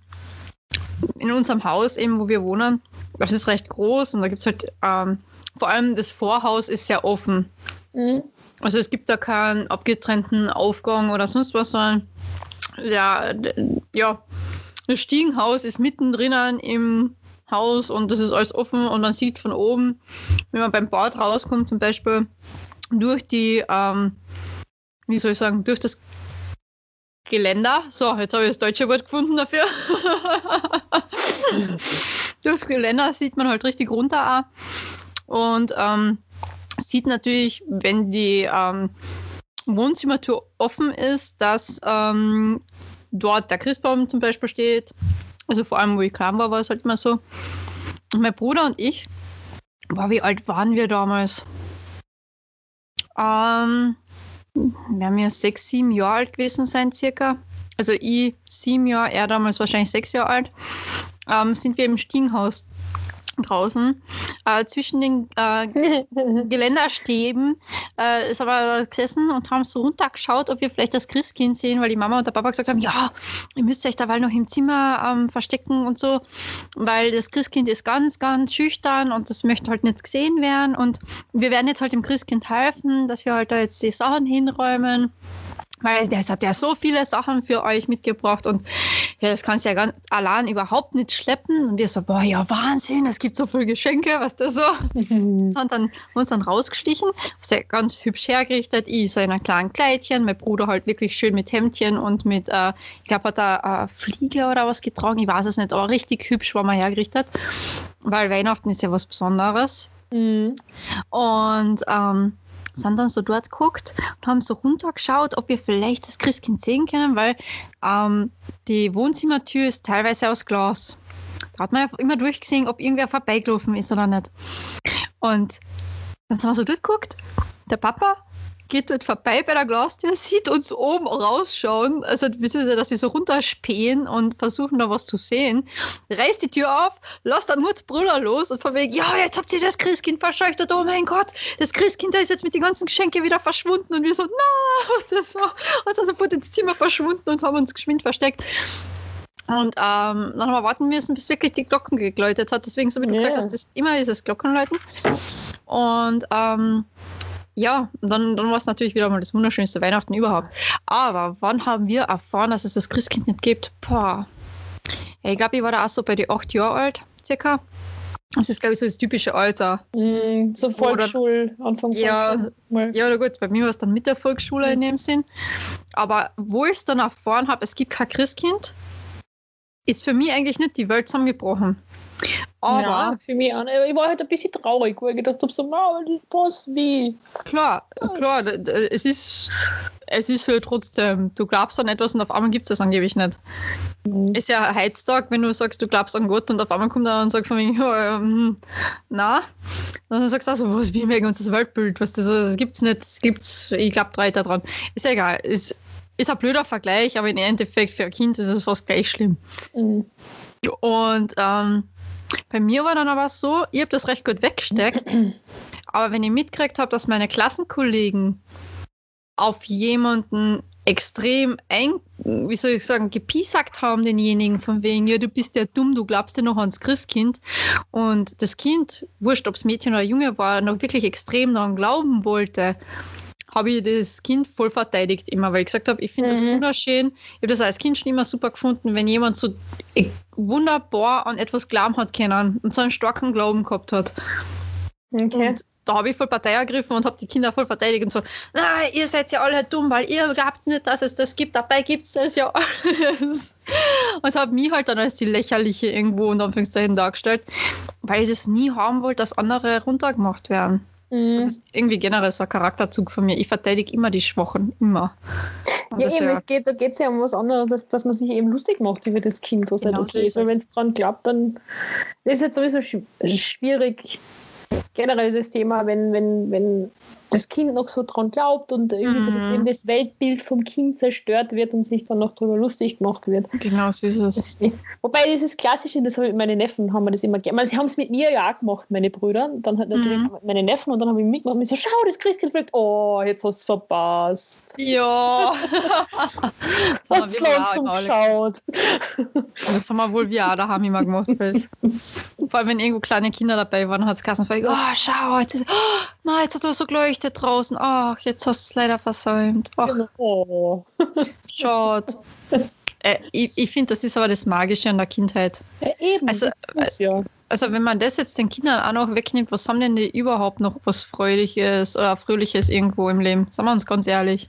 in unserem Haus eben, wo wir wohnen, das ist recht groß und da gibt es halt, ähm, vor allem das Vorhaus ist sehr offen. Mhm. Also es gibt da keinen abgetrennten Aufgang oder sonst was, sondern ja, ja, das Stiegenhaus ist mittendrin im Haus und das ist alles offen und man sieht von oben, wenn man beim Bad rauskommt, zum Beispiel durch die, ähm, wie soll ich sagen, durch das Geländer. So, jetzt habe ich das deutsche Wort gefunden dafür. Durchs Geländer sieht man halt richtig runter auch. Und ähm, sieht natürlich, wenn die ähm, Wohnzimmertür offen ist, dass ähm, dort der Christbaum zum Beispiel steht. Also vor allem, wo ich klein war, war es halt immer so. Mein Bruder und ich, boah, wie alt waren wir damals? Ähm, wir sechs, sieben Jahre alt gewesen sein, circa. Also ich sieben Jahre, er damals wahrscheinlich sechs Jahre alt. Ähm, sind wir im Stiegenhaus draußen. Äh, zwischen den äh, Geländerstäben äh, ist aber gesessen und haben so runtergeschaut, ob wir vielleicht das Christkind sehen, weil die Mama und der Papa gesagt haben, ja, ihr müsst euch dabei noch im Zimmer ähm, verstecken und so, weil das Christkind ist ganz, ganz schüchtern und das möchte halt nicht gesehen werden und wir werden jetzt halt dem Christkind helfen, dass wir halt da jetzt die Sachen hinräumen. Weil der hat ja so viele Sachen für euch mitgebracht und ja, das kannst du ja ganz allein überhaupt nicht schleppen. Und wir so, boah, ja, Wahnsinn, es gibt so viele Geschenke, was da so. Und dann uns dann rausgeschlichen, was er ganz hübsch hergerichtet, ich so in einem kleinen Kleidchen, mein Bruder halt wirklich schön mit Hemdchen und mit, äh, ich glaube, hat er äh, Fliege oder was getragen, ich weiß es nicht, aber richtig hübsch war man hergerichtet, weil Weihnachten ist ja was Besonderes. Mhm. Und ähm, sind dann so dort geguckt und haben so runtergeschaut, ob wir vielleicht das Christkind sehen können, weil ähm, die Wohnzimmertür ist teilweise aus Glas. Da hat man einfach immer durchgesehen, ob irgendwer vorbeigelaufen ist oder nicht. Und dann sind wir so durchgeguckt. Der Papa geht dort vorbei bei der Glastür, sieht uns oben rausschauen, also beziehungsweise, dass wir so runterspähen und versuchen da was zu sehen, reißt die Tür auf, lasst dann Muts Bruder los und von wegen, ja, jetzt habt ihr das Christkind verscheucht, oh mein Gott, das Christkind da ist jetzt mit den ganzen Geschenken wieder verschwunden und wir so, na, was ist das so? Und dann sofort ins Zimmer verschwunden und haben uns geschwind versteckt. Und ähm, dann haben wir warten müssen, bis wirklich die Glocken geläutet hat. Deswegen, so wie du Ja. gesagt hast, das immer dieses Glockenläuten. Und ähm, ja, und dann, dann war es natürlich wieder mal das wunderschönste Weihnachten überhaupt. Aber wann haben wir erfahren, dass es das Christkind nicht gibt? Boah. Ich glaube, ich war da auch so bei die acht Jahre alt, circa. Das ist, glaube ich, so das typische Alter. Mhm. So Volksschul, Anfang Ja. Ja, oder gut, bei mir war es dann mit der Volksschule in dem Sinn. Aber wo ich es dann erfahren habe, es gibt kein Christkind, ist für mich eigentlich nicht die Welt zusammengebrochen. Aber ja, für mich auch. nicht. Ich war halt ein bisschen traurig, weil ich gedacht habe, so, na, was, wie? klar, klar, d- es ist, es ist halt trotzdem, du glaubst an etwas und auf einmal gibt es das angeblich nicht. Mhm. Ist ja Heiztag, wenn du sagst, du glaubst an Gott und auf einmal kommt einer und sagt von mir, ähm, na, dann sagst du auch so, was, wie wegen uns das Weltbild, was das, das gibt's nicht, das gibt's, ich glaube drei da dran. Ist ja egal, ist, ist ein blöder Vergleich, aber im Endeffekt für ein Kind ist es fast gleich schlimm. Mhm. Und ähm, bei mir war dann aber so, ich habe das recht gut weggesteckt, aber wenn ich mitgekriegt habe, dass meine Klassenkollegen auf jemanden extrem ein, wie soll ich sagen, gepiesackt haben, denjenigen von wegen, ja, du bist ja dumm, du glaubst ja noch ans Christkind. Und das Kind, wurscht, ob es Mädchen oder Junge war, noch wirklich extrem daran glauben wollte, habe ich das Kind voll verteidigt immer, weil ich gesagt habe, ich finde das Mhm. wunderschön. Ich habe das als Kind schon immer super gefunden, wenn jemand so äh, wunderbar an etwas glauben hat können und so einen starken Glauben gehabt hat. Okay. Und da habe ich voll Partei ergriffen und habe die Kinder voll verteidigt und so, na, ihr seid ja alle dumm, weil ihr glaubt nicht, dass es das gibt, dabei gibt es das ja alles. Und habe mich halt dann als die Lächerliche irgendwo in Anführungszeichen dargestellt, weil ich das nie haben wollte, dass andere runtergemacht werden. Das Mhm. ist irgendwie generell so ein Charakterzug von mir. Ich verteidige immer die Schwachen, immer. Und Ja, eben, ja- es geht, da geht es ja um was anderes, dass, dass man sich eben lustig macht über das Kind, was Genau nicht so okay ist. Weil wenn es dran klappt, dann das ist jetzt sowieso schw- schwierig. Generell das Thema, wenn, wenn, wenn das Kind noch so dran glaubt und irgendwie so, dass Mhm. eben das Weltbild vom Kind zerstört wird und sich dann noch darüber lustig gemacht wird. Genau so ist es. Das, wobei dieses Klassische, das habe ich mit meinen Neffen, haben wir das immer gerne. Sie haben es mit mir ja auch gemacht, meine Brüder. Und dann halt natürlich Mhm. meine Neffen und dann habe ich mitgemacht und ich so, schau, das Christkind fliegt. Oh, jetzt hast du es verpasst. Ja. Das haben wir umgeschaut. Das haben wir wohl wir auch daheim immer gemacht. Vor allem, wenn irgendwo kleine Kinder dabei waren, hat es Kassen oh, schau, jetzt, ist, oh, Ma, jetzt hat es so geleuchtet draußen. Ach, jetzt hast du es leider versäumt. Ach, Oh. schade. Äh, ich ich finde, das ist aber das Magische an der Kindheit. Ja, eben. Also, ist ja. Also wenn man das jetzt den Kindern auch noch wegnimmt, was haben denn die überhaupt noch was Freudiges oder Fröhliches irgendwo im Leben? Sagen wir uns ganz ehrlich.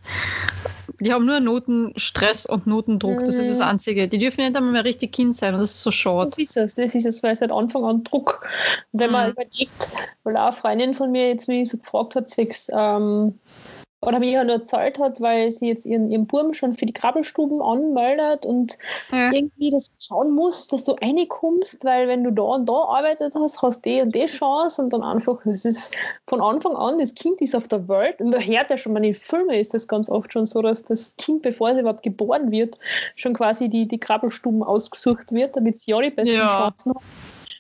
Die haben nur Notenstress und Notendruck. Das ist das Mhm. Einzige. Die dürfen nicht einmal mehr richtig Kind sein und das ist so schade. Das ist es, das ist es, weil es seit Anfang an Druck. Und wenn man Mhm. überlegt, weil auch eine Freundin von mir jetzt mich so gefragt hat, zwecks, ähm, oder mir ja nur erzählt hat, weil sie jetzt ihren, ihren Burm schon für die Krabbelstuben anmeldet und Ja. irgendwie das schauen muss, dass du reinkommst, weil wenn du da und da arbeitet hast, hast du die und die Chance und dann einfach, das ist von Anfang an, das Kind ist auf der Welt und da hört ja schon, man in Filmen ist das ganz oft schon so, dass das Kind, bevor es überhaupt geboren wird, schon quasi die, die Krabbelstuben ausgesucht wird, damit es ja die besten Ja. Chancen hat.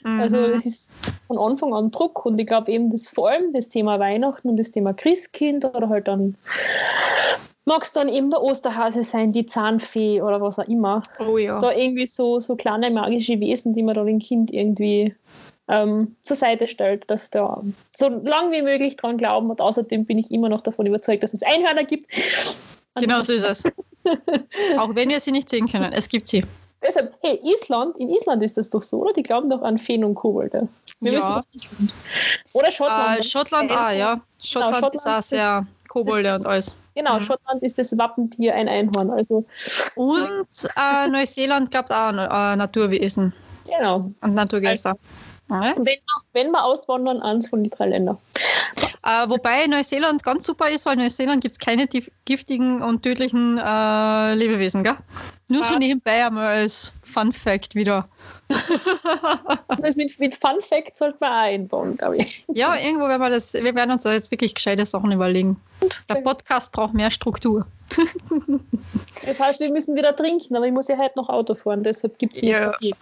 Also Mhm. es ist von Anfang an Druck und ich glaube eben, das vor allem das Thema Weihnachten und das Thema Christkind oder halt dann mag es dann eben der Osterhase sein, die Zahnfee oder was auch immer. oh ja. Da irgendwie so, so kleine magische Wesen, die man da dem Kind irgendwie ähm, zur Seite stellt, dass da so lang wie möglich dran glauben und außerdem bin ich immer noch davon überzeugt, dass es Einhörner gibt. Also Genau so ist es. Auch wenn wir sie nicht sehen können, es gibt sie. Deshalb, hey, Island, in Island ist das doch so, oder? Die glauben doch an Feen und Kobolde. Wir Ja. Oder Schottland. Äh, Schottland auch, ja. Schottland, ist Schottland auch ist- sehr Kobolde und alles. Genau, Mhm. Schottland ist das Wappentier ein Einhorn. Also, Und äh, Neuseeland glaubt auch an äh, Naturwesen genau. und Naturgeister. Ja. Wenn, wenn wir auswandern, eins von den drei Ländern. Äh, wobei Neuseeland ganz super ist, weil in Neuseeland gibt es keine giftigen und tödlichen äh, Lebewesen, gell? Nur so Ah. nebenbei einmal als Fun Fact wieder. Das mit, mit Fun Fact sollte man auch einbauen, glaube ich. Ja, irgendwo werden wir das, wir werden uns da jetzt wirklich gescheite Sachen überlegen. Der Podcast braucht mehr Struktur. Das heißt, wir müssen wieder trinken, aber ich muss ja heute noch Auto fahren, deshalb gibt es Ja. Ja,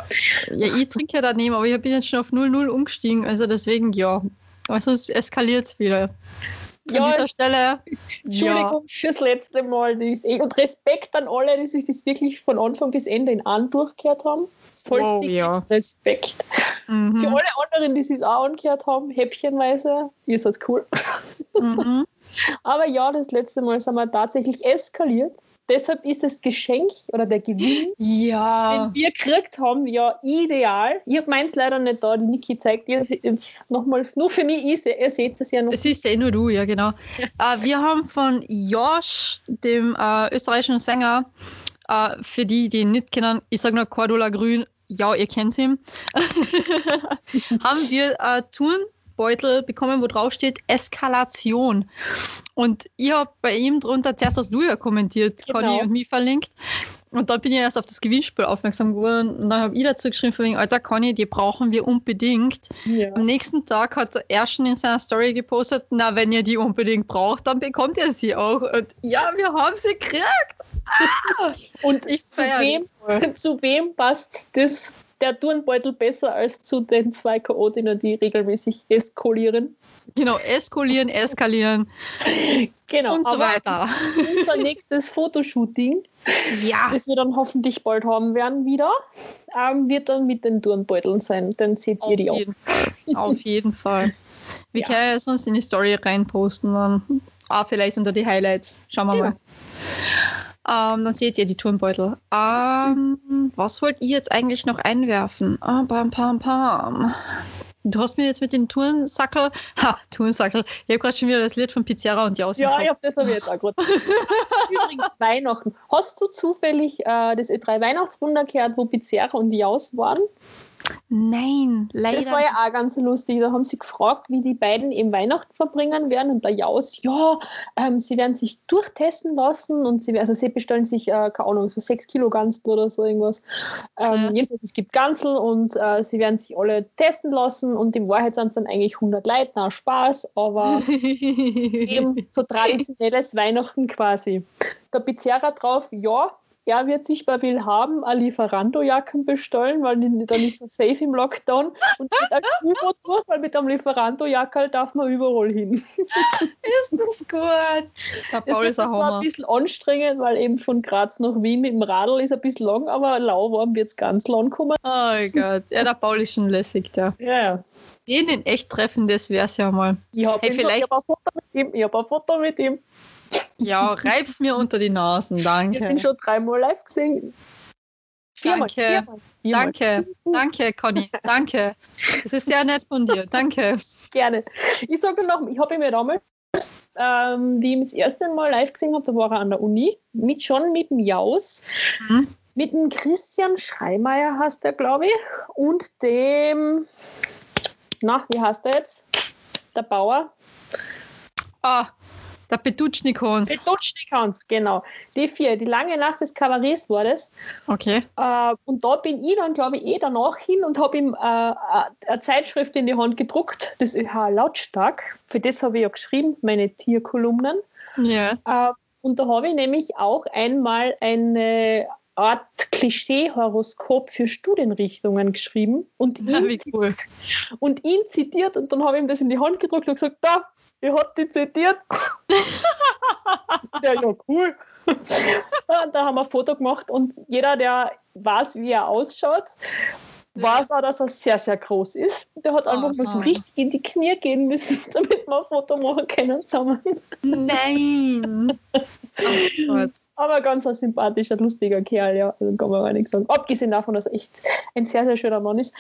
ich trinke ja daneben, aber ich bin jetzt schon auf 0-0 umgestiegen, also deswegen ja. Aber sonst eskaliert es wieder. An Ja, dieser Stelle. Entschuldigung fürs letzte Mal. Eh, und Respekt an alle, die sich das wirklich von Anfang bis Ende in einen durchgehört haben. Wow, ja. Respekt. Ja. Für Mhm. alle anderen, die es auch angehört haben, häppchenweise, ihr seid cool. Mhm. Aber ja, das letzte Mal sind wir tatsächlich eskaliert. Deshalb ist das Geschenk oder der Gewinn, Ja. den wir gekriegt haben, ja ideal. Ich habe meins leider nicht da, die Niki zeigt ihr es jetzt nochmal, nur für mich, ich ihr seht es ja noch. Es ist ja eh nur du, ja genau. Äh, wir haben von Josh, dem äh, österreichischen Sänger, äh, für die, die ihn nicht kennen, ich sage nur Cordula Grün, ja, ihr kennt ihn, haben wir äh, Turnbeutel bekommen, wo drauf steht Eskalation. Und ich habe bei ihm drunter zuerst hast du ja kommentiert, Genau. Conny und mich verlinkt. Und dann bin ich erst auf das Gewinnspiel aufmerksam geworden und dann habe ich dazu geschrieben, von wegen, Alter Conny, die brauchen wir unbedingt. Ja. Am nächsten Tag hat er schon in seiner Story gepostet, na, wenn ihr die unbedingt braucht, dann bekommt ihr sie auch. Und ja, wir haben sie gekriegt. Und Ich zu wem, zu wem passt das, der Turnbeutel besser als zu den zwei Chaotinnen, die regelmäßig eskalieren? Genau, eskalieren, eskalieren Genau. und so weiter. Unser nächstes Fotoshooting, Ja. das wir dann hoffentlich bald haben werden wieder, ähm, wird dann mit den Turnbeuteln sein. Dann seht ihr Auf die auch. jeden, auf jeden Fall. Wir Ja. können ja sonst in die Story reinposten, dann ah, vielleicht unter die Highlights. Schauen wir Genau. mal. Ähm, dann seht ihr die Turnbeutel. Ähm, was wollt ihr jetzt eigentlich noch einwerfen? Ah, pam, pam, pam. Du hast mir jetzt mit den Turnsackel, ha, Turnsackel, ich habe gerade schon wieder das Lied von Pizarra und Jaus im Ja, ich hab das hab ich jetzt auch gerade. Übrigens Weihnachten. Hast du zufällig äh, das Ö3 Weihnachtswunder gehört, wo Pizarra und Jaus waren? Nein, leider. Das war ja auch ganz lustig. Da haben sie gefragt, wie die beiden eben Weihnachten verbringen werden. Und der Jaus, ja, ähm, sie werden sich durchtesten lassen und sie, also sie bestellen sich, äh, keine Ahnung, so sechs Kilo Gansel oder so irgendwas. Ähm, Ja. Jedenfalls, es gibt Gansel und äh, sie werden sich alle testen lassen und in Wahrheit sind es dann eigentlich 100 Leute, na Spaß, aber eben so traditionelles Weihnachten quasi. Der Pizzeria drauf, ja, er wird sich bei Willhaben eine Lieferando-Jacken bestellen, weil dann ist er safe im Lockdown und geht ein Kubo durch, weil mit einem Lieferando-Jackerl darf man überall hin. ist das gut. Der Paul ist ein Hammer. ein bisschen anstrengend, weil eben von Graz nach Wien mit dem Radl ist ein bisschen lang, aber lauwarm wird es ganz lang kommen. Oh mein Gott. Ja, der Paul ist schon lässig, ja. Ja, ja. Den in echt treffen, das wär's ja mal. Ich habe Hey, vielleicht- hab ein Foto mit ihm. Ich habe ein Foto mit ihm. Ja, reib's mir unter die Nasen, Ich habe ihn danke. schon dreimal live gesehen. Viermal, Danke. viermal, viermal. Danke, danke, Conny, danke. Das ist sehr nett von dir, danke. Gerne. Ich sage noch, ich habe ja damals, ähm, wie ich ihn das erste Mal live gesehen habe, da war er an der Uni, mit, schon mit dem Jaus, Mhm. mit dem Christian Schreimeier heißt er, glaube ich, und dem, na, wie heißt er jetzt? Der Bauer. Ah, der Petutschnikons. Petutschnikans, genau. Die vier, die lange Nacht des Kabarets war das. Okay. Äh, und da bin ich dann, glaube ich, eh danach hin und habe ihm äh, äh, eine Zeitschrift in die Hand gedruckt, das ÖH Lautstark. Für das habe ich ja geschrieben, meine Tierkolumnen. Ja. Äh, und da habe ich nämlich auch einmal eine Art Klischee-Horoskop für Studienrichtungen geschrieben und Ja, ihn, wie cool. und ihn zitiert und dann habe ich ihm das in die Hand gedruckt und gesagt, da, ich habe die zitiert. ja, ja, cool. Da haben wir ein Foto gemacht und jeder, der weiß, wie er ausschaut, weiß auch, dass er sehr, sehr groß ist. Der hat einfach mal so richtig in die Knie gehen müssen, damit wir ein Foto machen können zusammen. Nein. Oh Gott. Aber ganz ein sympathischer, lustiger Kerl, ja. Also kann man gar nichts sagen. Abgesehen davon, dass er echt ein sehr, sehr schöner Mann ist.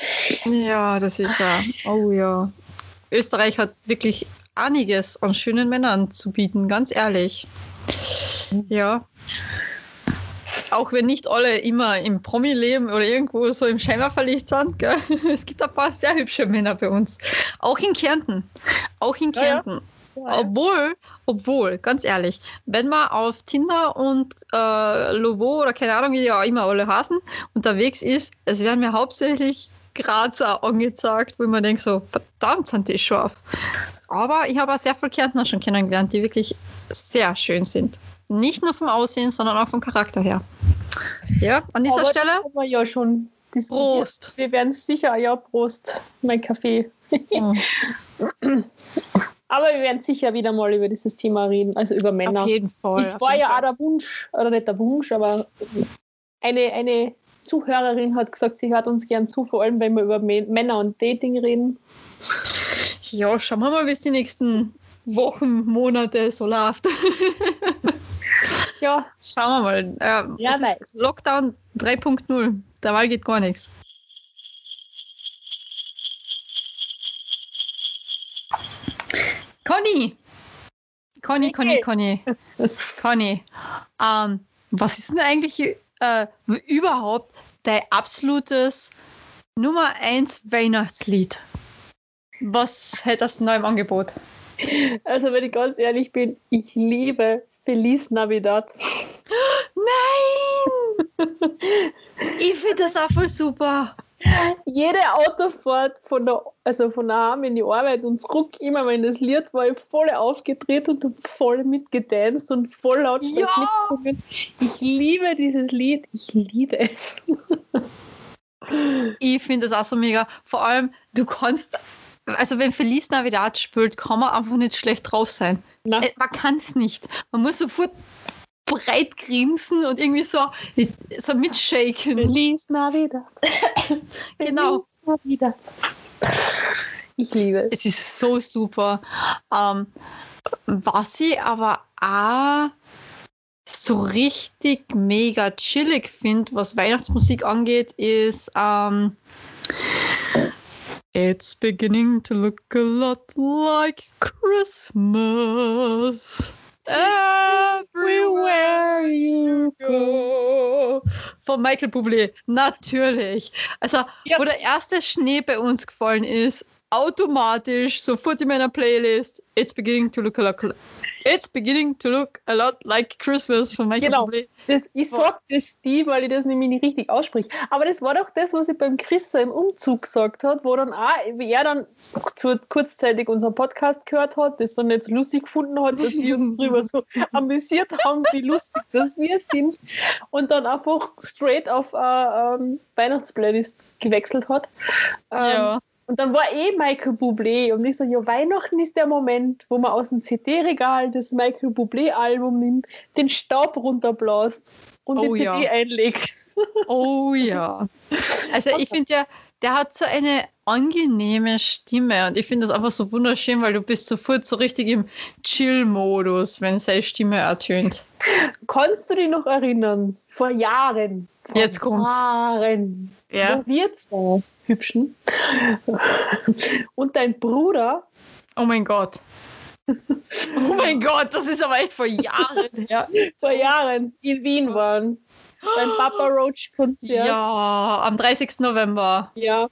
Ja, das ist ja. Oh ja. Österreich hat wirklich einiges an schönen Männern zu bieten, ganz ehrlich. Ja. Auch wenn nicht alle immer im Promi leben oder irgendwo so im Scheinbar verlegt sind, gell? es gibt ein paar sehr hübsche Männer bei uns. Auch in Kärnten. Auch in Ja, ja. Kärnten. Obwohl, obwohl, ganz ehrlich, wenn man auf Tinder und äh, Lovo oder keine Ahnung, wie die auch immer alle heißen, unterwegs ist, es werden mir hauptsächlich Grazer angezeigt, wo man denkt so, verdammt sind die scharf. Aber ich habe auch sehr viele Kärntner schon kennengelernt, die wirklich sehr schön sind. Nicht nur vom Aussehen, sondern auch vom Charakter her. Ja, an dieser Aber Stelle, Das haben wir ja schon. Prost. Wir werden sicher, ja, Prost, mein Kaffee. Mm, Aber wir werden sicher wieder mal über dieses Thema reden, also über Männer. auf jeden Fall. Es war ja Fall. auch der Wunsch, oder nicht der Wunsch, aber eine, eine Zuhörerin hat gesagt, sie hört uns gern zu, vor allem wenn wir über Mä- Männer und Dating reden. Ja, schauen wir mal, wie es die nächsten Wochen, Monate so läuft. Ja, Schauen wir mal. Ähm, Ja, Lockdown 3.0. Derweil geht gar nichts. Conny! Conny, Conny. Conny. Conny. Ähm, was ist denn eigentlich äh, überhaupt dein absolutes Nummer 1 Weihnachtslied? Was hättest du noch im Angebot? also wenn ich ganz ehrlich bin, ich liebe Feliz Navidad. Nein! ich finde das auch voll super. Jede Autofahrt von der, also von daheim in die Arbeit und zurück, immer wenn das Lied war, ich voll aufgedreht und voll mitgetanzt und voll laut Ja! mitgesungen. Ich liebe dieses Lied, ich liebe es. Ich finde das auch so mega. Vor allem, du kannst, also wenn Feliz Navidad spielt, kann man einfach nicht schlecht drauf sein. Na, Äh, Man kann es nicht. Man muss sofort breit grinsen und irgendwie so, so mitshaken. Feliz Navidad. Genau. Feliz Navidad. Ich liebe es. Es ist so super. Ähm, was ich aber auch so richtig mega chillig finde, was Weihnachtsmusik angeht, ist ähm, It's beginning to look a lot like Christmas. Everywhere you go, von Michael Bublé. Natürlich. Also, Ja. wo der erste Schnee bei uns gefallen ist, automatisch sofort in meiner Playlist. It's beginning to look a lot. It's beginning to look a lot like Christmas von Michael Genau. Bublé. Das, ich sag das die, weil ich das nämlich nicht richtig ausspreche. Aber das war doch das, was ich beim Chris im Umzug gesagt hat, wo dann auch, wie er dann zu, kurzzeitig unseren Podcast gehört hat, das dann nicht so lustig gefunden hat, dass wir uns drüber so amüsiert haben, wie lustig das wir sind. Und dann einfach straight auf eine ähm, Weihnachtsplaylist gewechselt hat. Ähm, Ja. Und dann war eh Michael Bublé und ich so, ja, Weihnachten ist der Moment, wo man aus dem CD-Regal das Michael Bublé-Album nimmt, den Staub runterbläst und Oh die ja. CD einlegt. Oh ja. Also ich finde ja, der hat so eine angenehme Stimme und ich finde das einfach so wunderschön, weil du bist sofort so richtig im Chill-Modus, wenn seine Stimme ertönt. Kannst du dich noch erinnern? Vor Jahren. Vor Jetzt kommt's. Jahren. Ja. Wo wir zwei Hübschen und dein Bruder Oh mein Gott. Oh mein Gott, das ist aber echt vor Jahren her. vor Jahren in Wien waren. Beim Papa Roach Konzert. Ja, am 30. November. Ja.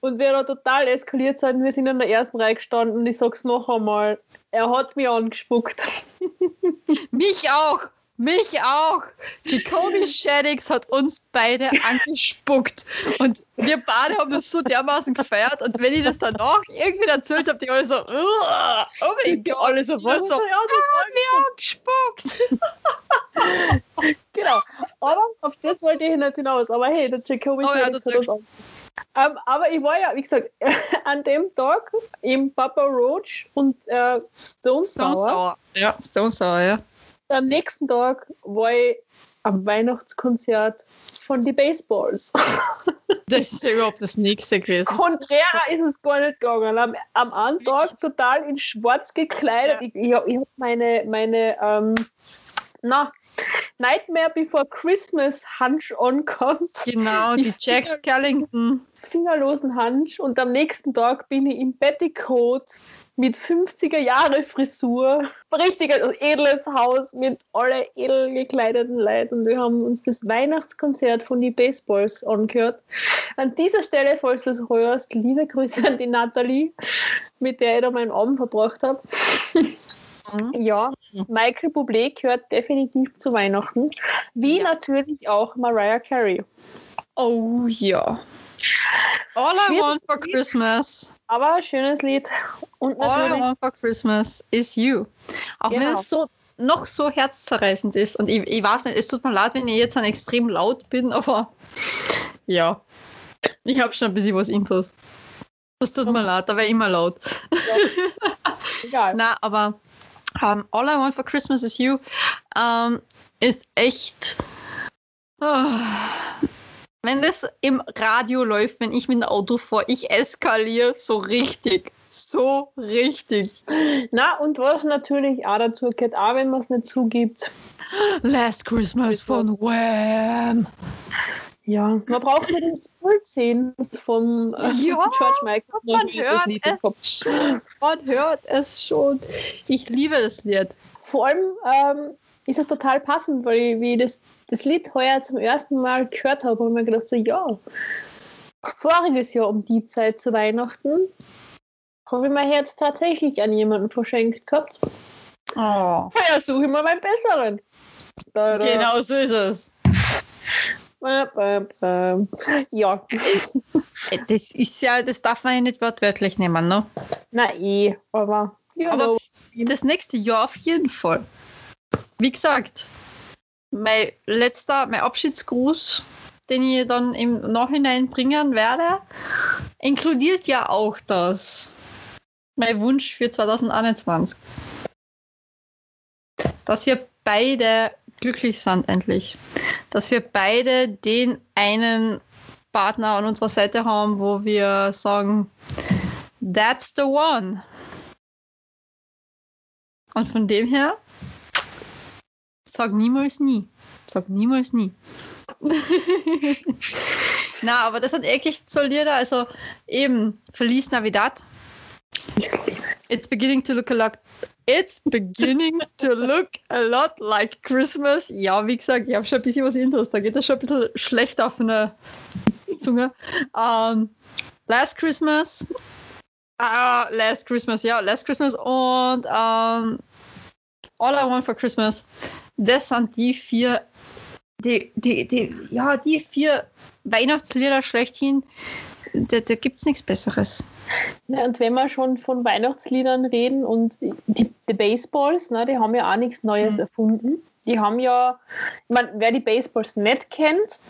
Und wir da total eskaliert sind, wir sind in der ersten Reihe gestanden und ich sag's noch einmal, er hat mich angespuckt. Mich auch. Mich auch. Jacoby Shaddix hat uns beide angespuckt. Und wir beide haben das so dermaßen gefeiert. Und wenn ich das danach irgendwie erzählt habe, die alle so, "Uah, oh mein Gott, alle so, was? so, Ja, ah, mir angespuckt. Genau. Aber auf das wollte ich nicht hinaus. Aber hey, der Jacoby Oh ja, Shaddix das hat uns an. Ähm, aber ich war ja, wie gesagt, an dem Tag im Papa Roach und äh, Stone Stone Sour. Sour. Ja, Stone Sour, ja. Am nächsten Tag war ich am Weihnachtskonzert von die Baseballs. Das ist ja überhaupt das nächste gewesen. Konträrer ist es gar nicht gegangen. Am, am einen Tag total in schwarz gekleidet. Ich, ich, hab- ich habe meine, meine ähm, na, Nightmare Before Christmas Hansch angehabt. Genau, die Jack Skellington. Fingerlosen Hansch. Und am nächsten Tag bin ich im Petticoat mit 50er Jahre Frisur. Richtig ein edles Haus mit alle edel gekleideten Leuten. Und wir haben uns das Weihnachtskonzert von die Baseballs angehört. An dieser Stelle, falls du es hörst, liebe Grüße an die Nathalie, mit der ich da meinen Abend verbracht habe. Ja, Michael Bublé gehört definitiv zu Weihnachten. Wie natürlich auch Mariah Carey. Oh ja. All I want for Christmas. Aber schönes Lied. Und All I want for Christmas is you. Auch wenn Genau. es so noch so herzzerreißend ist. Und ich, ich weiß nicht, es tut mir leid, wenn ich jetzt dann extrem laut bin, aber ja. Ich habe schon ein bisschen was Infos. Das tut mir leid, da wäre immer laut. egal. Na, aber ähm, All I Want for Christmas is You ähm, ist echt. ah, wenn das im Radio läuft, wenn ich mit dem Auto fahre, ich eskaliere so richtig. So richtig. Na, und was natürlich auch dazu gehört, auch wenn man es nicht zugibt, Last Christmas von Wham! ja, man braucht ins Bild sehen vom äh, Ja, George Michael. Man hört es schon. Man hört es schon. Ich liebe das Lied. Vor allem ähm, ist es total passend, weil ich, wie ich das, das Lied heuer zum ersten Mal gehört habe, und mir gedacht so, ja, voriges Jahr um die Zeit zu Weihnachten habe ich mein Herz tatsächlich an jemanden verschenkt gehabt. Oh. Ja, suche ich mal meinen besseren. Da, da. Genau so ist es. Äh, äh. Ja, Das ist ja, das darf man ja nicht wortwörtlich nehmen, ne? na eh, aber, ja, Aber das nächste Jahr auf jeden Fall. Wie gesagt, mein letzter, mein Abschiedsgruß, den ich dann im Nachhinein bringen werde, inkludiert ja auch das. Mein Wunsch für 2021. Dass wir beide glücklich sind, endlich. Dass wir beide den einen Partner an unserer Seite haben, wo wir sagen, that's the one. Und von dem her, sag niemals nie. Sag niemals nie. Na, aber das hat wirklich so Lieder, also eben Feliz Navidad. It's beginning to look a lot. It's beginning to look a lot like Christmas. Ja, wie gesagt, ich habe schon ein bisschen was Intros. Da geht das schon ein bisschen schlecht auf der Zunge. Um, Last Christmas. Ah, Last Christmas, ja, Last Christmas und um, All I Want for Christmas. Das sind die vier, die, die, die, ja, die vier Weihnachtslieder schlechthin. Da, da gibt es nichts Besseres. Ja, und wenn wir schon von Weihnachtsliedern reden und die, die Baseballs, ne, die haben ja auch nichts Neues Mhm. erfunden. Die haben ja, ich meine, wer die Baseballs nicht kennt,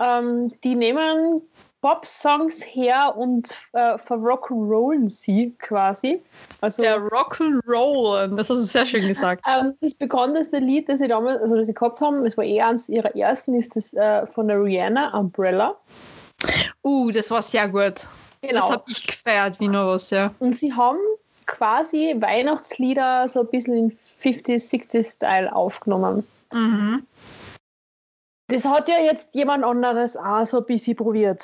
ähm, die nehmen Pop-Songs her und äh, verrock'n'rollen sie quasi. Also Ja, Rock'n'Roll, das hast du sehr schön gesagt. ähm, das bekannteste Lied, das sie damals, also das sie gehabt haben, es war eh eins ihrer ersten, ist das äh, von der Rihanna, Umbrella. Uh, das war sehr gut. Genau. Das habe ich gefeiert wie nur was, ja. Und sie haben quasi Weihnachtslieder so ein bisschen in 50s, 60s Style aufgenommen. Mhm. Das hat ja jetzt jemand anderes auch so ein bisschen probiert.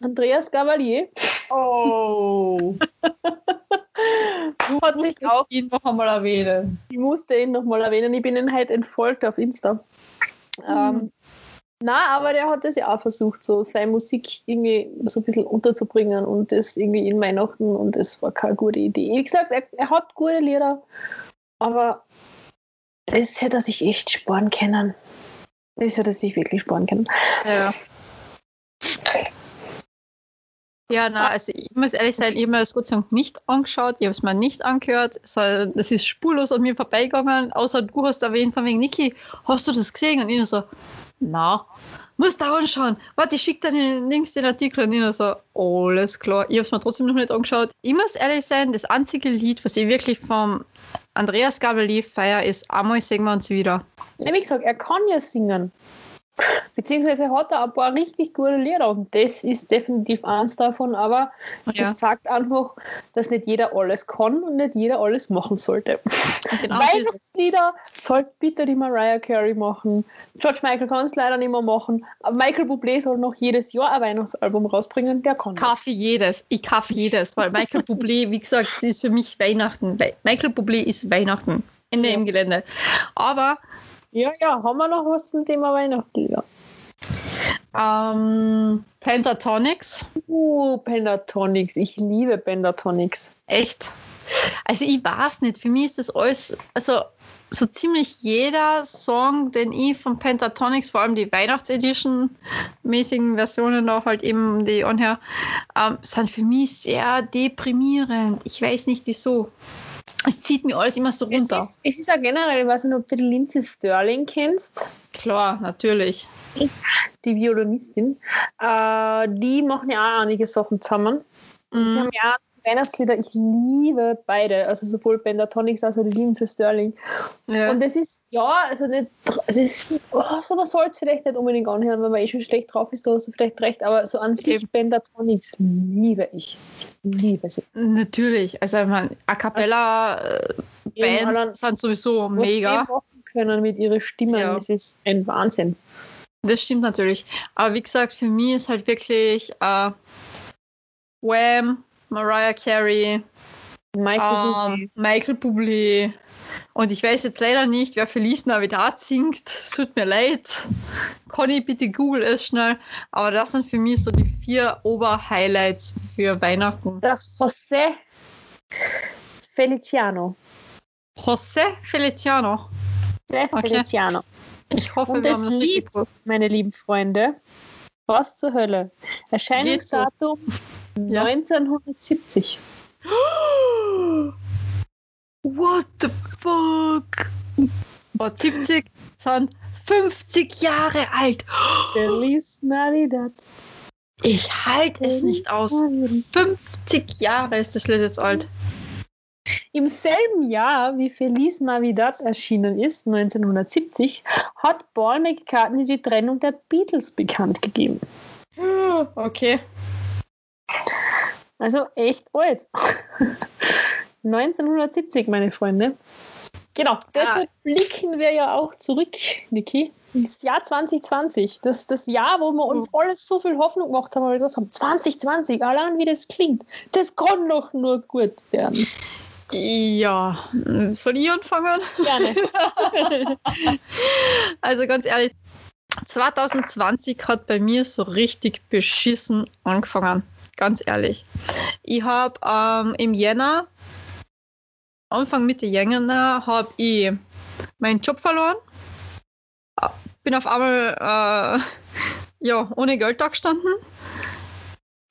Andreas Gavalier Oh. hat sich auch, ihn noch einmal erwähnen. ich musste ihn nochmal erwähnen, ich bin ihn heute entfolgt auf Insta. Ähm, na, aber der hat das ja auch versucht, so seine Musik irgendwie so ein bisschen unterzubringen und das irgendwie in Weihnachten und das war keine gute Idee. Wie gesagt, er, er hat gute Lieder, aber das hätte er sich echt sparen können. Das hätte er sich wirklich sparen können. Ja. Ja, na, also ich muss ehrlich sein, ich habe mir das Gott sei Dank nicht angeschaut, ich habe es mir nicht angehört. Das ist spurlos an mir vorbeigegangen, außer du hast erwähnt von wegen, Niki, hast du das gesehen? Und ich so, na, musst du anschauen. Warte, ich schicke dir links den Artikel und nur so, alles klar. Ich habe es mir trotzdem noch nicht angeschaut. Ich muss ehrlich sein, das einzige Lied, was ich wirklich vom Andreas Gabel feier, ist Einmal singen wir uns wieder. Wie gesagt, er kann ja singen. Beziehungsweise hat er ein paar richtig gute Lieder und das ist definitiv eins davon, aber Ja, das sagt einfach, dass nicht jeder alles kann und nicht jeder alles machen sollte. genau. Weihnachtslieder sollte bitte die Mariah Carey machen. George Michael kann es leider nicht mehr machen. Michael Bublé soll noch jedes Jahr ein Weihnachtsalbum rausbringen, der kann Ich kaufe jedes. Ich kaufe jedes, weil Michael Bublé, wie gesagt, es ist für mich Weihnachten. Wei- Michael Bublé ist Weihnachten. Ende Ja. im Gelände. Aber Ja, ja, haben wir noch was zum Thema Weihnachtslieder? ähm, Pentatonics, Uh, Pentatonics. Ich liebe Pentatonics. echt. Also ich weiß nicht, für mich ist das alles, also so ziemlich jeder Song, den ich von Pentatonics, vor allem die Weihnachtsedition-mäßigen Versionen auch halt eben die anher, ähm, sind für mich sehr deprimierend. Ich weiß nicht wieso. Es zieht mir alles immer so Es runter. ist, es ist auch generell, ich weiß nicht, ob du die Lindsay Sterling kennst. Klar, natürlich. die Violinistin, äh, die machen ja auch einige Sachen zusammen. Und sie Mhm. haben ja Weihnachtslieder, ich liebe beide, also sowohl Pentatonics als auch die Lindsay Sterling. Ja. Und das ist, ja, also nicht, es ist, oh, so man soll es vielleicht nicht unbedingt anhören, wenn man eh schon schlecht drauf ist, da hast du vielleicht recht, aber so an sich Eben. Pentatonics liebe ich. Liebe sie. Natürlich. Also, ich meine, A Cappella äh, Eben allein, Bands sind sowieso mega. machen können mit ihren Stimmen, Ja. das ist ein Wahnsinn. Das stimmt natürlich. Aber wie gesagt, für mich ist halt wirklich äh, Wham, Mariah Carey, Michael ähm, Michael Bublé. Und ich weiß jetzt leider nicht, wer Feliz Navidad singt. Es tut mir leid. Conny, bitte google es schnell. Aber das sind für mich so die vier Ober-Highlights für Weihnachten. Der José Feliciano. José Feliciano. José Okay. Feliciano. Ich hoffe, Und wir das haben das Lied, meine lieben Freunde, was zur Hölle? Erscheinungsdatum Ja. 1970. What the fuck? Oh, 70 sind 50 Jahre alt. Feliz Navidad. Ich halte es nicht aus. 50 Jahre ist das Lied jetzt alt. Im selben Jahr, wie Feliz Navidad erschienen ist, 1970, hat Paul McCartney die Trennung der Beatles bekannt gegeben. Okay. Also echt alt. 1970, meine Freunde. Genau, deshalb blicken wir ja auch zurück, Niki, ins Jahr 2020. Das, das Jahr, wo wir uns alles so viel Hoffnung gemacht haben, weil wir gedacht haben, 2020, allein wie das klingt, das kann doch nur gut werden. Ja, soll ich anfangen? Gerne. Also ganz ehrlich, 2020 hat bei mir so richtig beschissen angefangen. Ganz ehrlich. Ich habe ähm, im Jänner, Anfang Mitte Jänner, habe ich meinen Job verloren. Bin auf einmal äh, ja, ohne Geld da gestanden.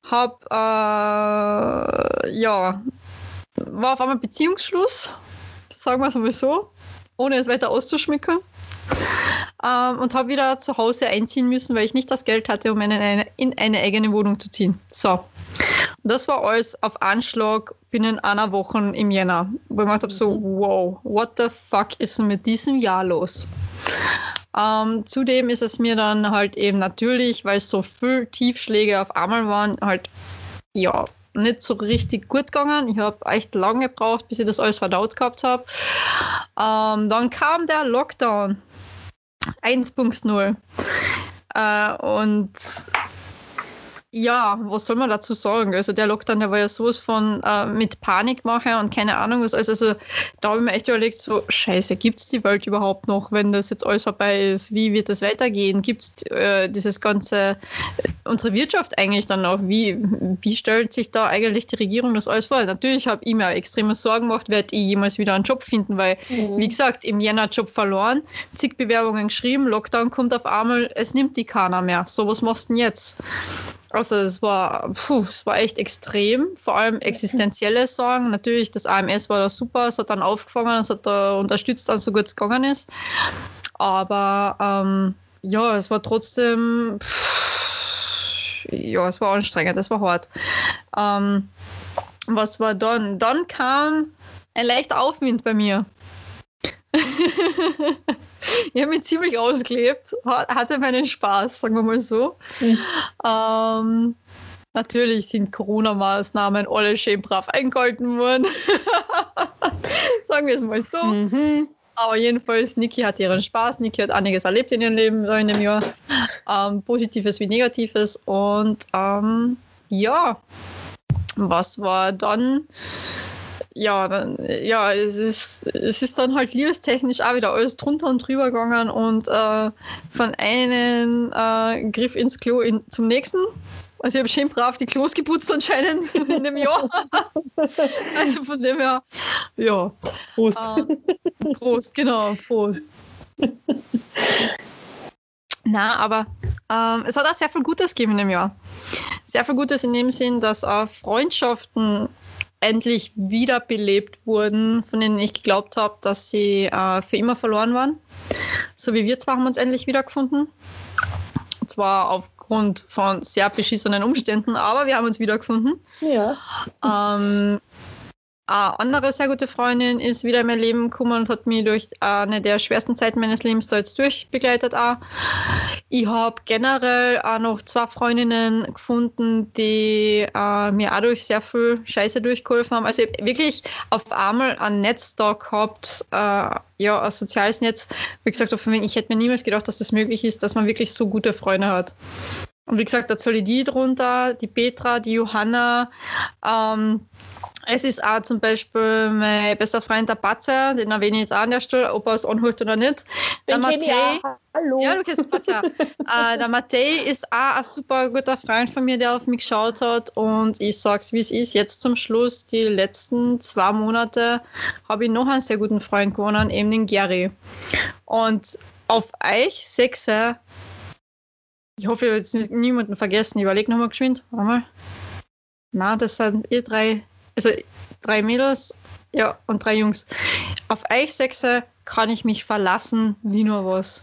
Hab äh, ja, war auf einmal Beziehungsschluss, sagen wir es mal so, ohne es weiter auszuschmücken. Ähm, und habe wieder zu Hause einziehen müssen, weil ich nicht das Geld hatte, um in eine, in eine eigene Wohnung zu ziehen. So. Und das war alles auf Anschlag binnen einer Woche im Jänner. Wo ich gedacht habe, so, wow, what the fuck ist denn mit diesem Jahr los? Ähm, zudem ist es mir dann halt eben natürlich, weil so viel Tiefschläge auf einmal waren, halt, ja, nicht so richtig gut gegangen. Ich habe echt lange gebraucht, bis ich das alles verdaut gehabt habe. Ähm, dann kam der Lockdown 1.0. Äh, und ja, was soll man dazu sagen? Also der Lockdown, der war ja sowas von äh, mit Panikmache und keine Ahnung was. Also, also da habe ich mir echt überlegt, so scheiße, gibt es die Welt überhaupt noch, wenn das jetzt alles vorbei ist? Wie wird das weitergehen? Gibt es äh, dieses ganze, unsere Wirtschaft eigentlich dann noch? Wie, wie stellt sich da eigentlich die Regierung das alles vor? Natürlich habe ich mir extreme Sorgen gemacht, werde ich jemals wieder einen Job finden, weil, Mhm. wie gesagt, im Jänner Job verloren, zig Bewerbungen geschrieben, Lockdown kommt auf einmal, es nimmt die keiner mehr. So, was machst du denn jetzt? Also es war, puh, es war echt extrem, vor allem existenzielle Sorgen. Natürlich, das AMS war da super, es hat dann aufgefangen, es hat da unterstützt, dann so gut es gegangen ist. Aber ähm, ja, es war trotzdem, pff, ja, es war anstrengend, es war hart. Ähm, was war dann? Dann kam ein leichter Aufwind bei mir. ich habe mich ziemlich ausgelebt, ha- hatte meinen Spaß, sagen wir mal so. Mhm. Ähm, natürlich sind Corona-Maßnahmen alle schön brav eingehalten worden. sagen wir es mal so. Mhm. Aber jedenfalls, Niki hat ihren Spaß. Niki hat einiges erlebt in ihrem Leben in dem Jahr. Ähm, Positives wie Negatives. Und ähm, ja, was war dann? Ja, dann, ja es, ist, es ist dann halt liebestechnisch auch wieder alles drunter und drüber gegangen und äh, von einem äh, Griff ins Klo in, zum nächsten. Also ich habe schön brav die Klos geputzt anscheinend in dem Jahr. Also von dem her, ja. Prost. Ähm, Prost, genau, Prost. Na, aber ähm, es hat auch sehr viel Gutes gegeben in dem Jahr. Sehr viel Gutes in dem Sinn, dass auch Freundschaften endlich wiederbelebt wurden, von denen ich geglaubt habe, dass sie äh, für immer verloren waren. So wie wir zwei haben uns endlich wiedergefunden. Zwar aufgrund von sehr beschissenen Umständen, aber wir haben uns wiedergefunden. Ja. Ähm, eine andere sehr gute Freundin ist wieder in mein Leben gekommen und hat mich durch eine der schwersten Zeiten meines Lebens da jetzt durchbegleitet. Ich habe generell auch noch zwei Freundinnen gefunden, die äh, mir auch durch sehr viel Scheiße durchgeholfen haben. Also ich hab wirklich auf einmal ein Netz da gehabt, äh, ja, ein soziales Netz, wie gesagt, ich hätte mir niemals gedacht, dass das möglich ist, dass man wirklich so gute Freunde hat. Und wie gesagt, da zahle ich die drunter, die Petra, die Johanna, ähm, es ist auch zum Beispiel mein bester Freund der Batzer, den erwähne ich jetzt auch an der Stelle, ob er es anhört oder nicht. Der Den Matej. Hallo. ja, du kennst Batzer. äh, der Matej ist auch ein super guter Freund von mir, der auf mich geschaut hat. Und ich sag's, wie es ist. Jetzt zum Schluss, die letzten zwei Monate, habe ich noch einen sehr guten Freund gewonnen, eben den Gary. Und auf euch Sechse, ich hoffe, ich habe jetzt niemanden vergessen. Ich überlege nochmal geschwind. Warte mal. Na, das sind ihr drei, also drei Mädels, ja, und drei Jungs. Auf euch Sechse kann ich mich verlassen, wie nur was.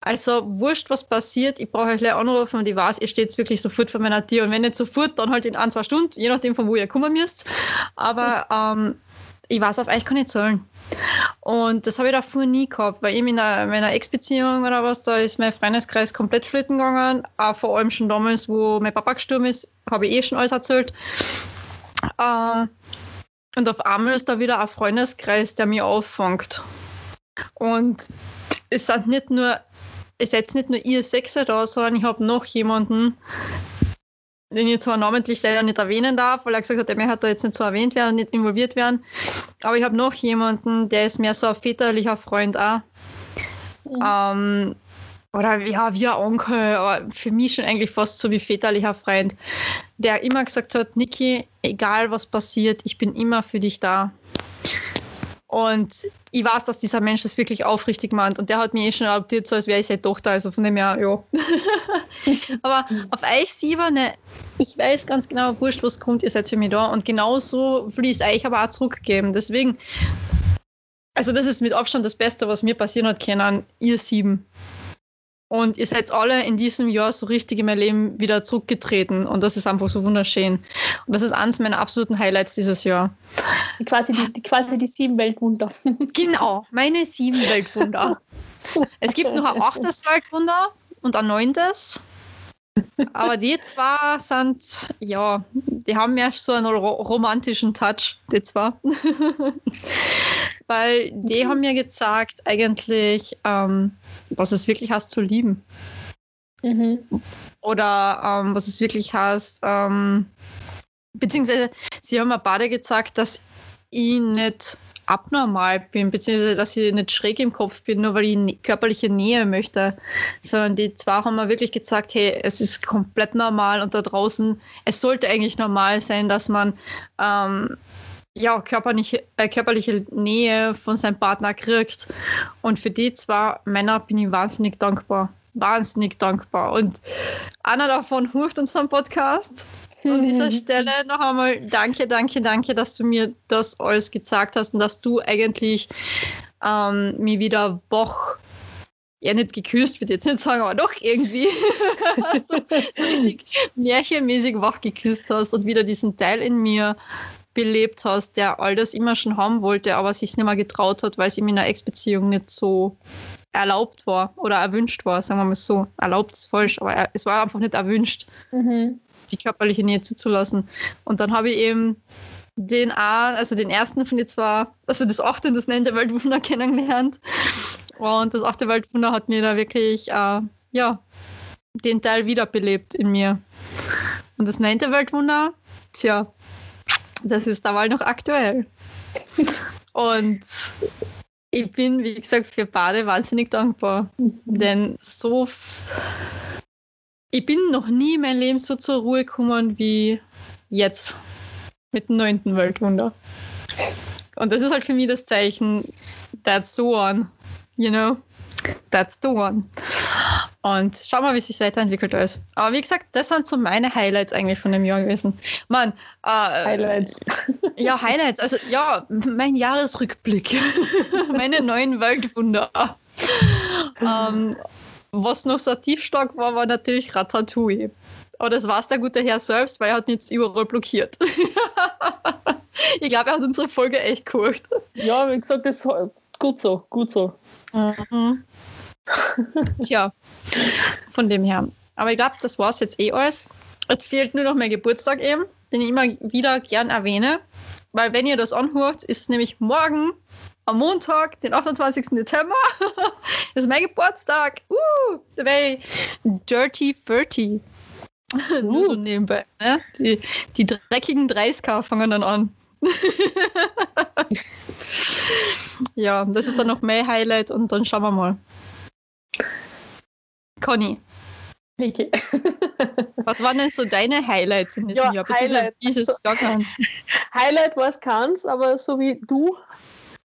Also, wurscht, was passiert, ich brauche euch gleich anrufen und ich weiß, ihr steht wirklich sofort vor meiner Tür. Und wenn nicht sofort, dann halt in ein, zwei Stunden, je nachdem, von wo ihr kommen müsst. Aber ähm, ich weiß, auf euch kann ich zahlen. Und das habe ich davor nie gehabt, weil eben in einer, meiner Ex-Beziehung oder was, da ist mein Freundeskreis komplett flöten gegangen. Auch vor allem schon damals, wo mein Papa gestorben ist, habe ich eh schon alles erzählt. Äh, und auf einmal ist da wieder ein Freundeskreis, der mich auffängt. Und es sind nicht nur, es ist jetzt nicht nur ihr Sechser da, sondern ich habe noch jemanden, den ich zwar namentlich leider nicht erwähnen darf, weil er gesagt hat, er möchte da jetzt nicht so erwähnt werden, nicht involviert werden. Aber ich habe noch jemanden, der ist mehr so ein väterlicher Freund auch. Mhm. Ähm, oder ja, wie ein Onkel, aber für mich schon eigentlich fast so wie väterlicher Freund, der immer gesagt hat, Niki, egal was passiert, ich bin immer für dich da. Und ich weiß, dass dieser Mensch das wirklich aufrichtig meint. Und der hat mich eh schon adoptiert, so als wäre ich seine Tochter. Also von dem her, ja. Aber auf euch sieben, ne, ich weiß ganz genau, wurscht, was kommt, ihr seid für mich da. Und genauso will ich es euch aber auch zurückgeben. Deswegen, also das ist mit Abstand das Beste, was mir passieren hat können, ihr sieben. Und ihr seid alle in diesem Jahr so richtig in mein Leben wieder zurückgetreten. Und das ist einfach so wunderschön. Und das ist eines meiner absoluten Highlights dieses Jahr. Quasi die, die, quasi die sieben Weltwunder. Genau, meine sieben Weltwunder. Es gibt noch ein achtes Weltwunder und ein neuntes. Aber die zwei sind, ja, die haben mehr so einen ro romantischen Touch, die zwei. Weil die haben mir gezeigt, eigentlich, ähm, was es wirklich heißt zu lieben. Mhm. Oder ähm, was es wirklich heißt, ähm, beziehungsweise sie haben mir beide gezeigt, dass ich nicht abnormal bin, beziehungsweise dass ich nicht schräg im Kopf bin, nur weil ich körperliche Nähe möchte, sondern die zwei haben mir wirklich gesagt, hey, es ist komplett normal und da draußen, es sollte eigentlich normal sein, dass man ähm, ja, körperliche, äh, körperliche Nähe von seinem Partner kriegt. Und für die zwei Männer bin ich wahnsinnig dankbar. Wahnsinnig dankbar. Und einer davon hört unseren Podcast. An dieser Stelle noch einmal danke, danke, danke, dass du mir das alles gezeigt hast und dass du eigentlich ähm, mich wieder wach, ja nicht geküsst, ich jetzt nicht sagen, aber doch irgendwie so, so richtig märchenmäßig wach geküsst hast und wieder diesen Teil in mir belebt hast, der all das immer schon haben wollte, aber sich nicht mehr getraut hat, weil es ihm in einer Ex-Beziehung nicht so erlaubt war oder erwünscht war, sagen wir mal so. Erlaubt ist falsch, aber er, es war einfach nicht erwünscht Mhm. die körperliche Nähe zuzulassen. Und dann habe ich eben den A, also den ersten von den zwei, also das achte und das neunte Weltwunder kennengelernt. Und das achte Weltwunder hat mir da wirklich, äh, ja, den Teil wiederbelebt in mir. Und das neunte Weltwunder, tja, das ist dabei noch aktuell. Und ich bin, wie gesagt, für beide wahnsinnig dankbar. Denn so ich bin noch nie in meinem Leben so zur Ruhe gekommen wie jetzt mit dem neunten Weltwunder. Und das ist halt für mich das Zeichen, that's the one, you know, that's the one. Und schau mal, wie sich weiterentwickelt alles. Aber wie gesagt, das sind so meine Highlights eigentlich von dem Jahr gewesen. Mann, äh, Highlights. ja, Highlights. Also ja, mein Jahresrückblick. Meine neuen Weltwunder. ähm, was noch so tiefstark war, war natürlich Ratatouille. Aber das war es der gute Herr selbst, weil er hat jetzt überall blockiert. ich glaube, er hat unsere Folge echt geguckt. Ja, wie gesagt, das ist gut so, gut so. Mhm. Tja, von dem her. Aber ich glaube, das war es jetzt eh alles. Jetzt fehlt nur noch mein Geburtstag eben, den ich immer wieder gern erwähne. Weil wenn ihr das anhört, ist es nämlich morgen am Montag, den 28. Dezember. das ist mein Geburtstag. Uh, da wäre Dirty 30. Nur so nebenbei. Ne? Die, die dreckigen 30k fangen dann an. ja, das ist dann noch mein Highlight und dann schauen wir mal. Conny, Okay. was waren denn so deine Highlights in diesem Ja, Jahr? Highlight. Wie ist es Also-? Highlight war es keins, aber so wie du,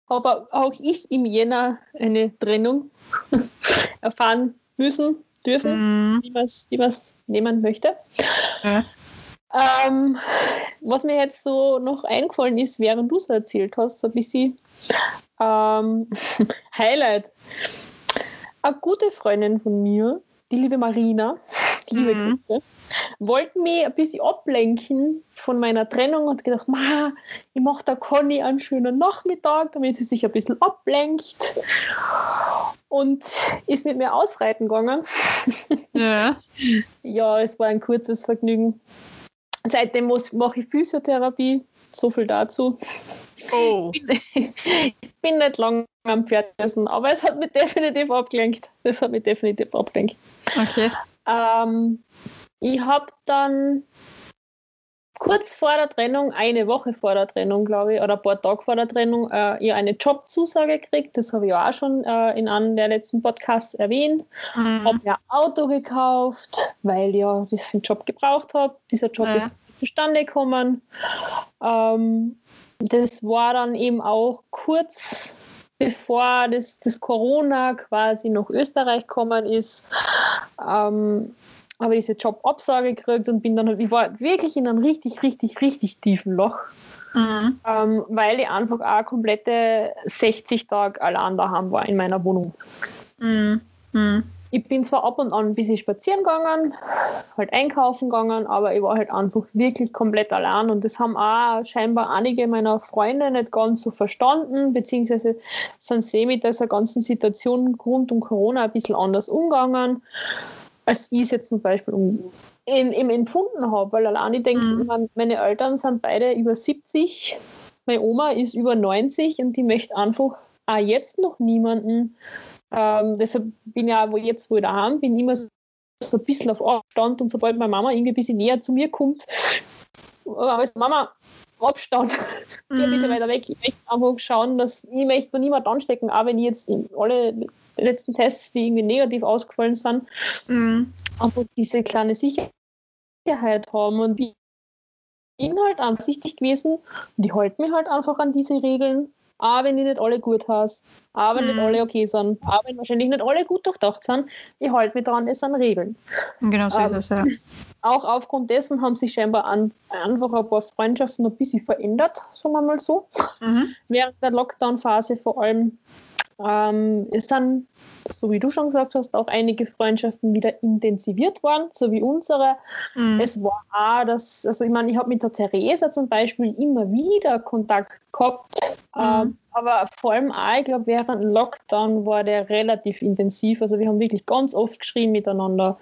habe auch ich im Jänner eine Trennung erfahren müssen, dürfen, Mhm. wie man es nehmen möchte. Ja. Ähm, was mir jetzt so noch eingefallen ist, während du es erzählt hast, so ein bisschen ähm, Highlight. Eine gute Freundin von mir, die liebe Marina, liebe Mhm. Grüße, wollte mich ein bisschen ablenken von meiner Trennung und gedacht, Ma, ich mache der Conny einen schönen Nachmittag, damit sie sich ein bisschen ablenkt. Und ist mit mir ausreiten gegangen. Ja. Ja, es war ein kurzes Vergnügen. Seitdem mache ich Physiotherapie So viel dazu. Oh. Ich bin nicht lang am Pferdessen, aber es hat mich definitiv abgelenkt. Es hat mich definitiv abgelenkt. Okay. Ähm, ich habe dann kurz vor der Trennung, eine Woche vor der Trennung, glaube ich, oder ein paar Tage vor der Trennung, äh, ihr eine Jobzusage gekriegt. Das habe ich auch schon äh, in einem der letzten Podcasts erwähnt. Mhm. Habe mir ein Auto gekauft, weil ich ja das für den Job gebraucht habe. Dieser Job Ja. ist zustande gekommen. Ähm, das war dann eben auch kurz bevor das, das Corona quasi nach Österreich gekommen ist. Ähm, habe ich diese Jobabsage gekriegt und bin dann, halt- ich war wirklich in einem richtig, richtig, richtig tiefen Loch, Mhm. ähm, weil ich einfach auch komplette 60 Tage allein daheim war in meiner Wohnung. Mhm. Mhm. Ich bin zwar ab und an ein bisschen spazieren gegangen, halt einkaufen gegangen, aber ich war halt einfach wirklich komplett allein und das haben auch scheinbar einige meiner Freunde nicht ganz so verstanden, beziehungsweise sind sie mit dieser ganzen Situation rund um Corona ein bisschen anders umgegangen, als ich es jetzt zum Beispiel um, in, eben empfunden habe, weil allein ich denke, Mhm. meine Eltern sind beide über 70, meine Oma ist über 90 und die möchte einfach auch jetzt noch niemanden ähm, deshalb bin ich auch, wo jetzt, wo ich daheim bin, immer so ein bisschen auf Abstand und sobald meine Mama irgendwie ein bisschen näher zu mir kommt, aber so, Mama, Abstand, geh bitte Mhm. weiter weg. Ich möchte einfach schauen, dass ich möchte noch niemand anstecken, auch wenn ich jetzt in alle letzten Tests, die irgendwie negativ ausgefallen sind, Mhm. einfach diese kleine Sicherheit haben und ich bin halt ansichtig gewesen und ich halte mich halt einfach an diese Regeln, auch wenn die nicht alle gut heißen, auch wenn Mhm. nicht alle okay sind, auch wenn wahrscheinlich nicht alle gut durchdacht sind, ich halte mich daran, es sind Regeln. Genau so ist Ähm, es, ja. Auch aufgrund dessen haben sich scheinbar an, einfach ein paar Freundschaften ein bisschen verändert, sagen wir mal so Mhm. während der Lockdown-Phase vor allem. Ähm, es sind, so wie du schon gesagt hast, auch einige Freundschaften wieder intensiviert worden, so wie unsere. Mhm. Es war auch das, also ich meine, ich habe mit der Theresa zum Beispiel immer wieder Kontakt gehabt, Mhm. ähm, aber vor allem auch, ich glaube, während dem Lockdown war der relativ intensiv. Also wir haben wirklich ganz oft geschrieben miteinander.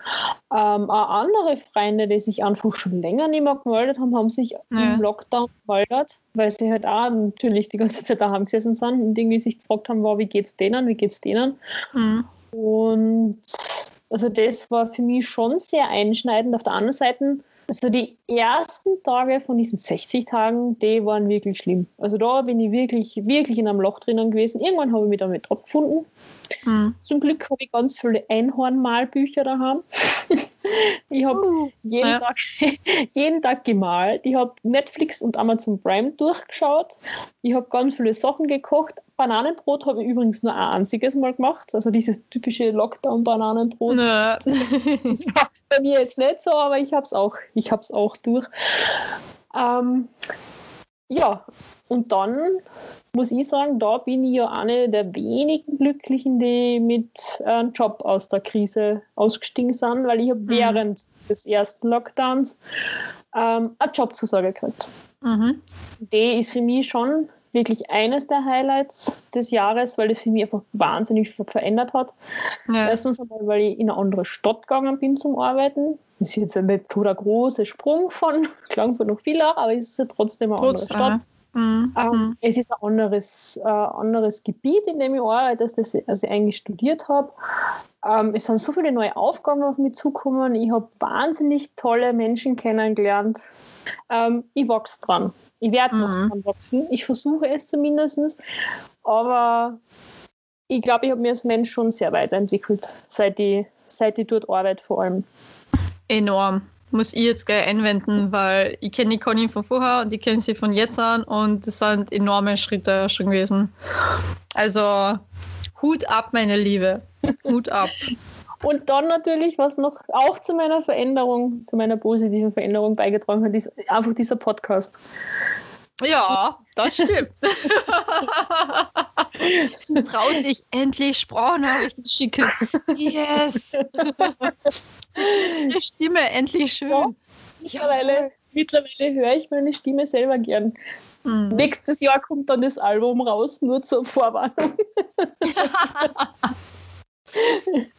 Ähm, auch andere Freunde, die sich einfach schon länger nicht mehr gemeldet haben, haben sich Ja. im Lockdown gemeldet, weil sie halt auch natürlich die ganze Zeit daheim gesessen sind und irgendwie sich gefragt haben, wow, wie geht's denen, wie geht's denen? Mhm. Und also das war für mich schon sehr einschneidend. Auf der anderen Seite, also die ersten Tage von diesen 60 Tagen, die waren wirklich schlimm. Also da bin ich wirklich, wirklich in einem Loch drinnen gewesen. Irgendwann habe ich mich damit abgefunden. Mhm. Zum Glück habe ich ganz viele Einhornmalbücher daheim. ich habe jeden, Ja. Tag, jeden Tag gemalt. Ich habe Netflix und Amazon Prime durchgeschaut. Ich habe ganz viele Sachen gekocht. Bananenbrot habe ich übrigens nur ein einziges Mal gemacht. Also dieses typische Lockdown-Bananenbrot. Das war bei mir jetzt nicht so, aber ich habe es auch, ich hab's auch durch. Ähm, ja, und dann muss ich sagen, da bin ich ja eine der wenigen Glücklichen, die mit äh, einem Job aus der Krise ausgestiegen sind, weil ich habe Mhm. während des ersten Lockdowns ähm, eine Jobzusage gekriegt. Mhm. Die ist für mich schon wirklich eines der Highlights des Jahres, weil das für mich einfach wahnsinnig ver- verändert hat. Ja. Erstens einmal, weil ich in eine andere Stadt gegangen bin zum Arbeiten. Das ist jetzt nicht so der große Sprung von Klagenfurt nach Villach, aber es ist ja trotzdem eine Trotzdem. andere Stadt. Mhm. Ähm, Mhm. Es ist ein anderes, äh, anderes Gebiet, in dem ich arbeite, als das als ich eigentlich studiert habe. Ähm, es sind so viele neue Aufgaben auf mich zukommen. Ich habe wahnsinnig tolle Menschen kennengelernt. Ähm, ich wachse dran. Ich werde noch Mhm. dran wachsen. Ich versuche es zumindest. Aber ich glaube, ich habe mich als Mensch schon sehr weiterentwickelt, seit ich, seit ich dort arbeite vor allem. Enorm. Muss ich jetzt gleich einwenden, weil ich kenne die Conny von vorher und ich kenne sie von jetzt an und das sind enorme Schritte schon gewesen. Also Hut ab, meine Liebe. Hut ab. Und dann natürlich, was noch auch zu meiner Veränderung, zu meiner positiven Veränderung beigetragen hat, ist einfach dieser Podcast. Ja, das stimmt. Sie traut sich endlich Sprachnachrichten schicken. Yes! Die Stimme endlich schön. Ja. Mittlerweile, mittlerweile höre ich meine Stimme selber gern. Mhm. Nächstes Jahr kommt dann das Album raus, nur zur Vorwarnung.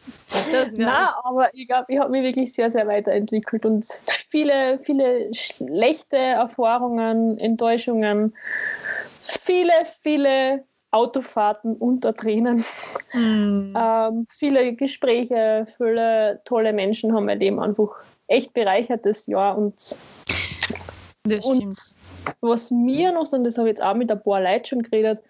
Das Na, aber ich glaube, ich habe mich wirklich sehr, sehr weiterentwickelt und viele, viele schlechte Erfahrungen, Enttäuschungen, viele, viele Autofahrten unter Tränen, Hm. ähm, viele Gespräche, viele tolle Menschen haben mein Leben einfach echt bereichert das Jahr und Das und stimmt. was mir noch, und das habe ich jetzt auch mit ein paar Leuten schon geredet,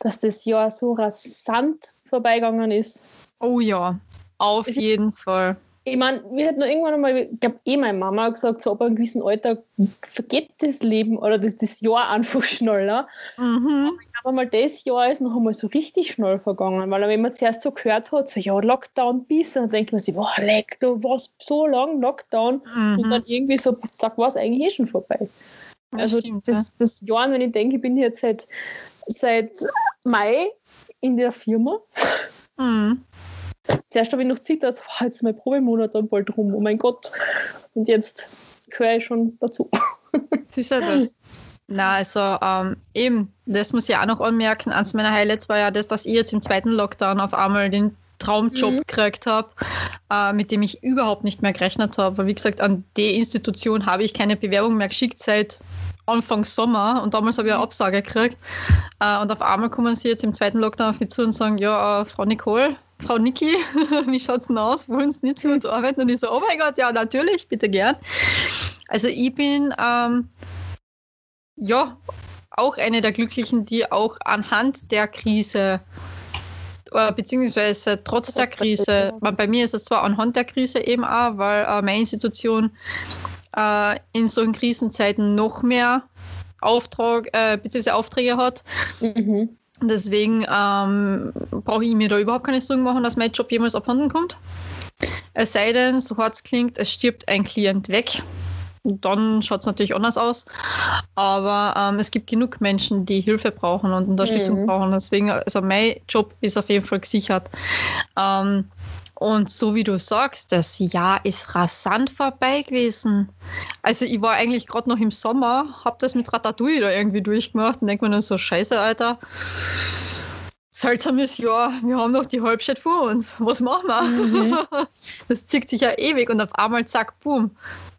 dass das Jahr so rasant vorbeigegangen ist. Oh ja, auf Es ist- jeden Fall. Ich meine, wir hätten noch irgendwann einmal, ich glaube eh meine Mama hat gesagt, so ab einem gewissen Alter vergeht das Leben oder das, das Jahr einfach schneller. Mhm. Aber mal das Jahr ist noch einmal so richtig schnell vergangen, weil wenn man zuerst so gehört hat, so ja, Lockdown bis, dann denkt man sich, boah, leck, du warst so lang Lockdown und Mhm. dann irgendwie so, zack, war es eigentlich eh schon vorbei. Das Also stimmt, das, das Jahr, wenn ich denke, ich bin jetzt seit, seit Mai in der Firma. ja. Mhm. Zuerst habe ich noch zittert, wow, jetzt ist mein Probemonat dann bald rum, oh mein Gott. Und jetzt gehöre ich schon dazu. Ist ja das. Na, also ähm, eben, das muss ich auch noch anmerken. Eins meiner Highlights war ja das, dass ich jetzt im zweiten Lockdown auf einmal den Traumjob Mhm. gekriegt habe, äh, mit dem ich überhaupt nicht mehr gerechnet habe. Weil wie gesagt, an die Institution habe ich keine Bewerbung mehr geschickt seit Anfang Sommer und damals habe ich eine Absage gekriegt. Äh, und auf einmal kommen sie jetzt im zweiten Lockdown auf mich zu und sagen, ja, äh, Frau Nicole, Frau Niki, wie schaut's denn aus? Wollen Sie nicht für uns arbeiten? Und ich so, oh mein Gott, ja, natürlich, bitte gern. Also ich bin ähm, ja auch eine der Glücklichen, die auch anhand der Krise äh, beziehungsweise trotz der Krise, bei mir ist es zwar anhand der Krise eben auch, weil äh, meine Institution äh, in solchen Krisenzeiten noch mehr Auftrag, äh, beziehungsweise Aufträge hat. Mhm. Deswegen ähm, brauche ich mir da überhaupt keine Sorgen machen, dass mein Job jemals abhanden kommt. Es sei denn, so hart es klingt, es stirbt ein Klient weg. Dann schaut es natürlich anders aus. Aber ähm, es gibt genug Menschen, die Hilfe brauchen und Unterstützung Mhm. brauchen. Deswegen, also mein Job ist auf jeden Fall gesichert. Ähm, und so wie du sagst, das Jahr ist rasant vorbei gewesen. Also ich war eigentlich gerade noch im Sommer, hab das mit Ratatouille da irgendwie durchgemacht und denk mir nur so, scheiße, Alter. Seltsames Jahr, wir haben noch die Halbzeit vor uns. Was machen wir? Mhm. Das zieht sich ja ewig und auf einmal zack, boom.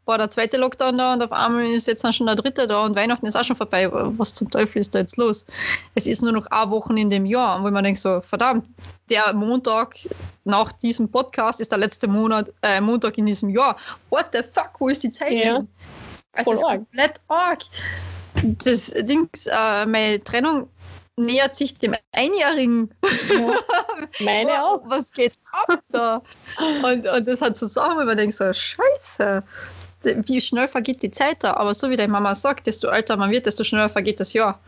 War der zweite Lockdown da und auf einmal ist jetzt dann schon der dritte da und Weihnachten ist auch schon vorbei. Was zum Teufel ist da jetzt los? Es ist nur noch eine Woche in dem Jahr, wo man denkt so, verdammt, der Montag nach diesem Podcast ist der letzte Monat, äh, Montag in diesem Jahr. What the fuck, wo ist die Zeit Ja. hin? Es Voll ist arg. komplett arg. Das Dings, äh, meine Trennung nähert sich dem Einjährigen. Ja. Meine auch. Was geht ab da? Und, und das hat so Sachen, wo man denkt so, scheiße, wie schnell vergeht die Zeit da? Aber so wie deine Mama sagt, desto älter man wird, desto schneller vergeht das Jahr.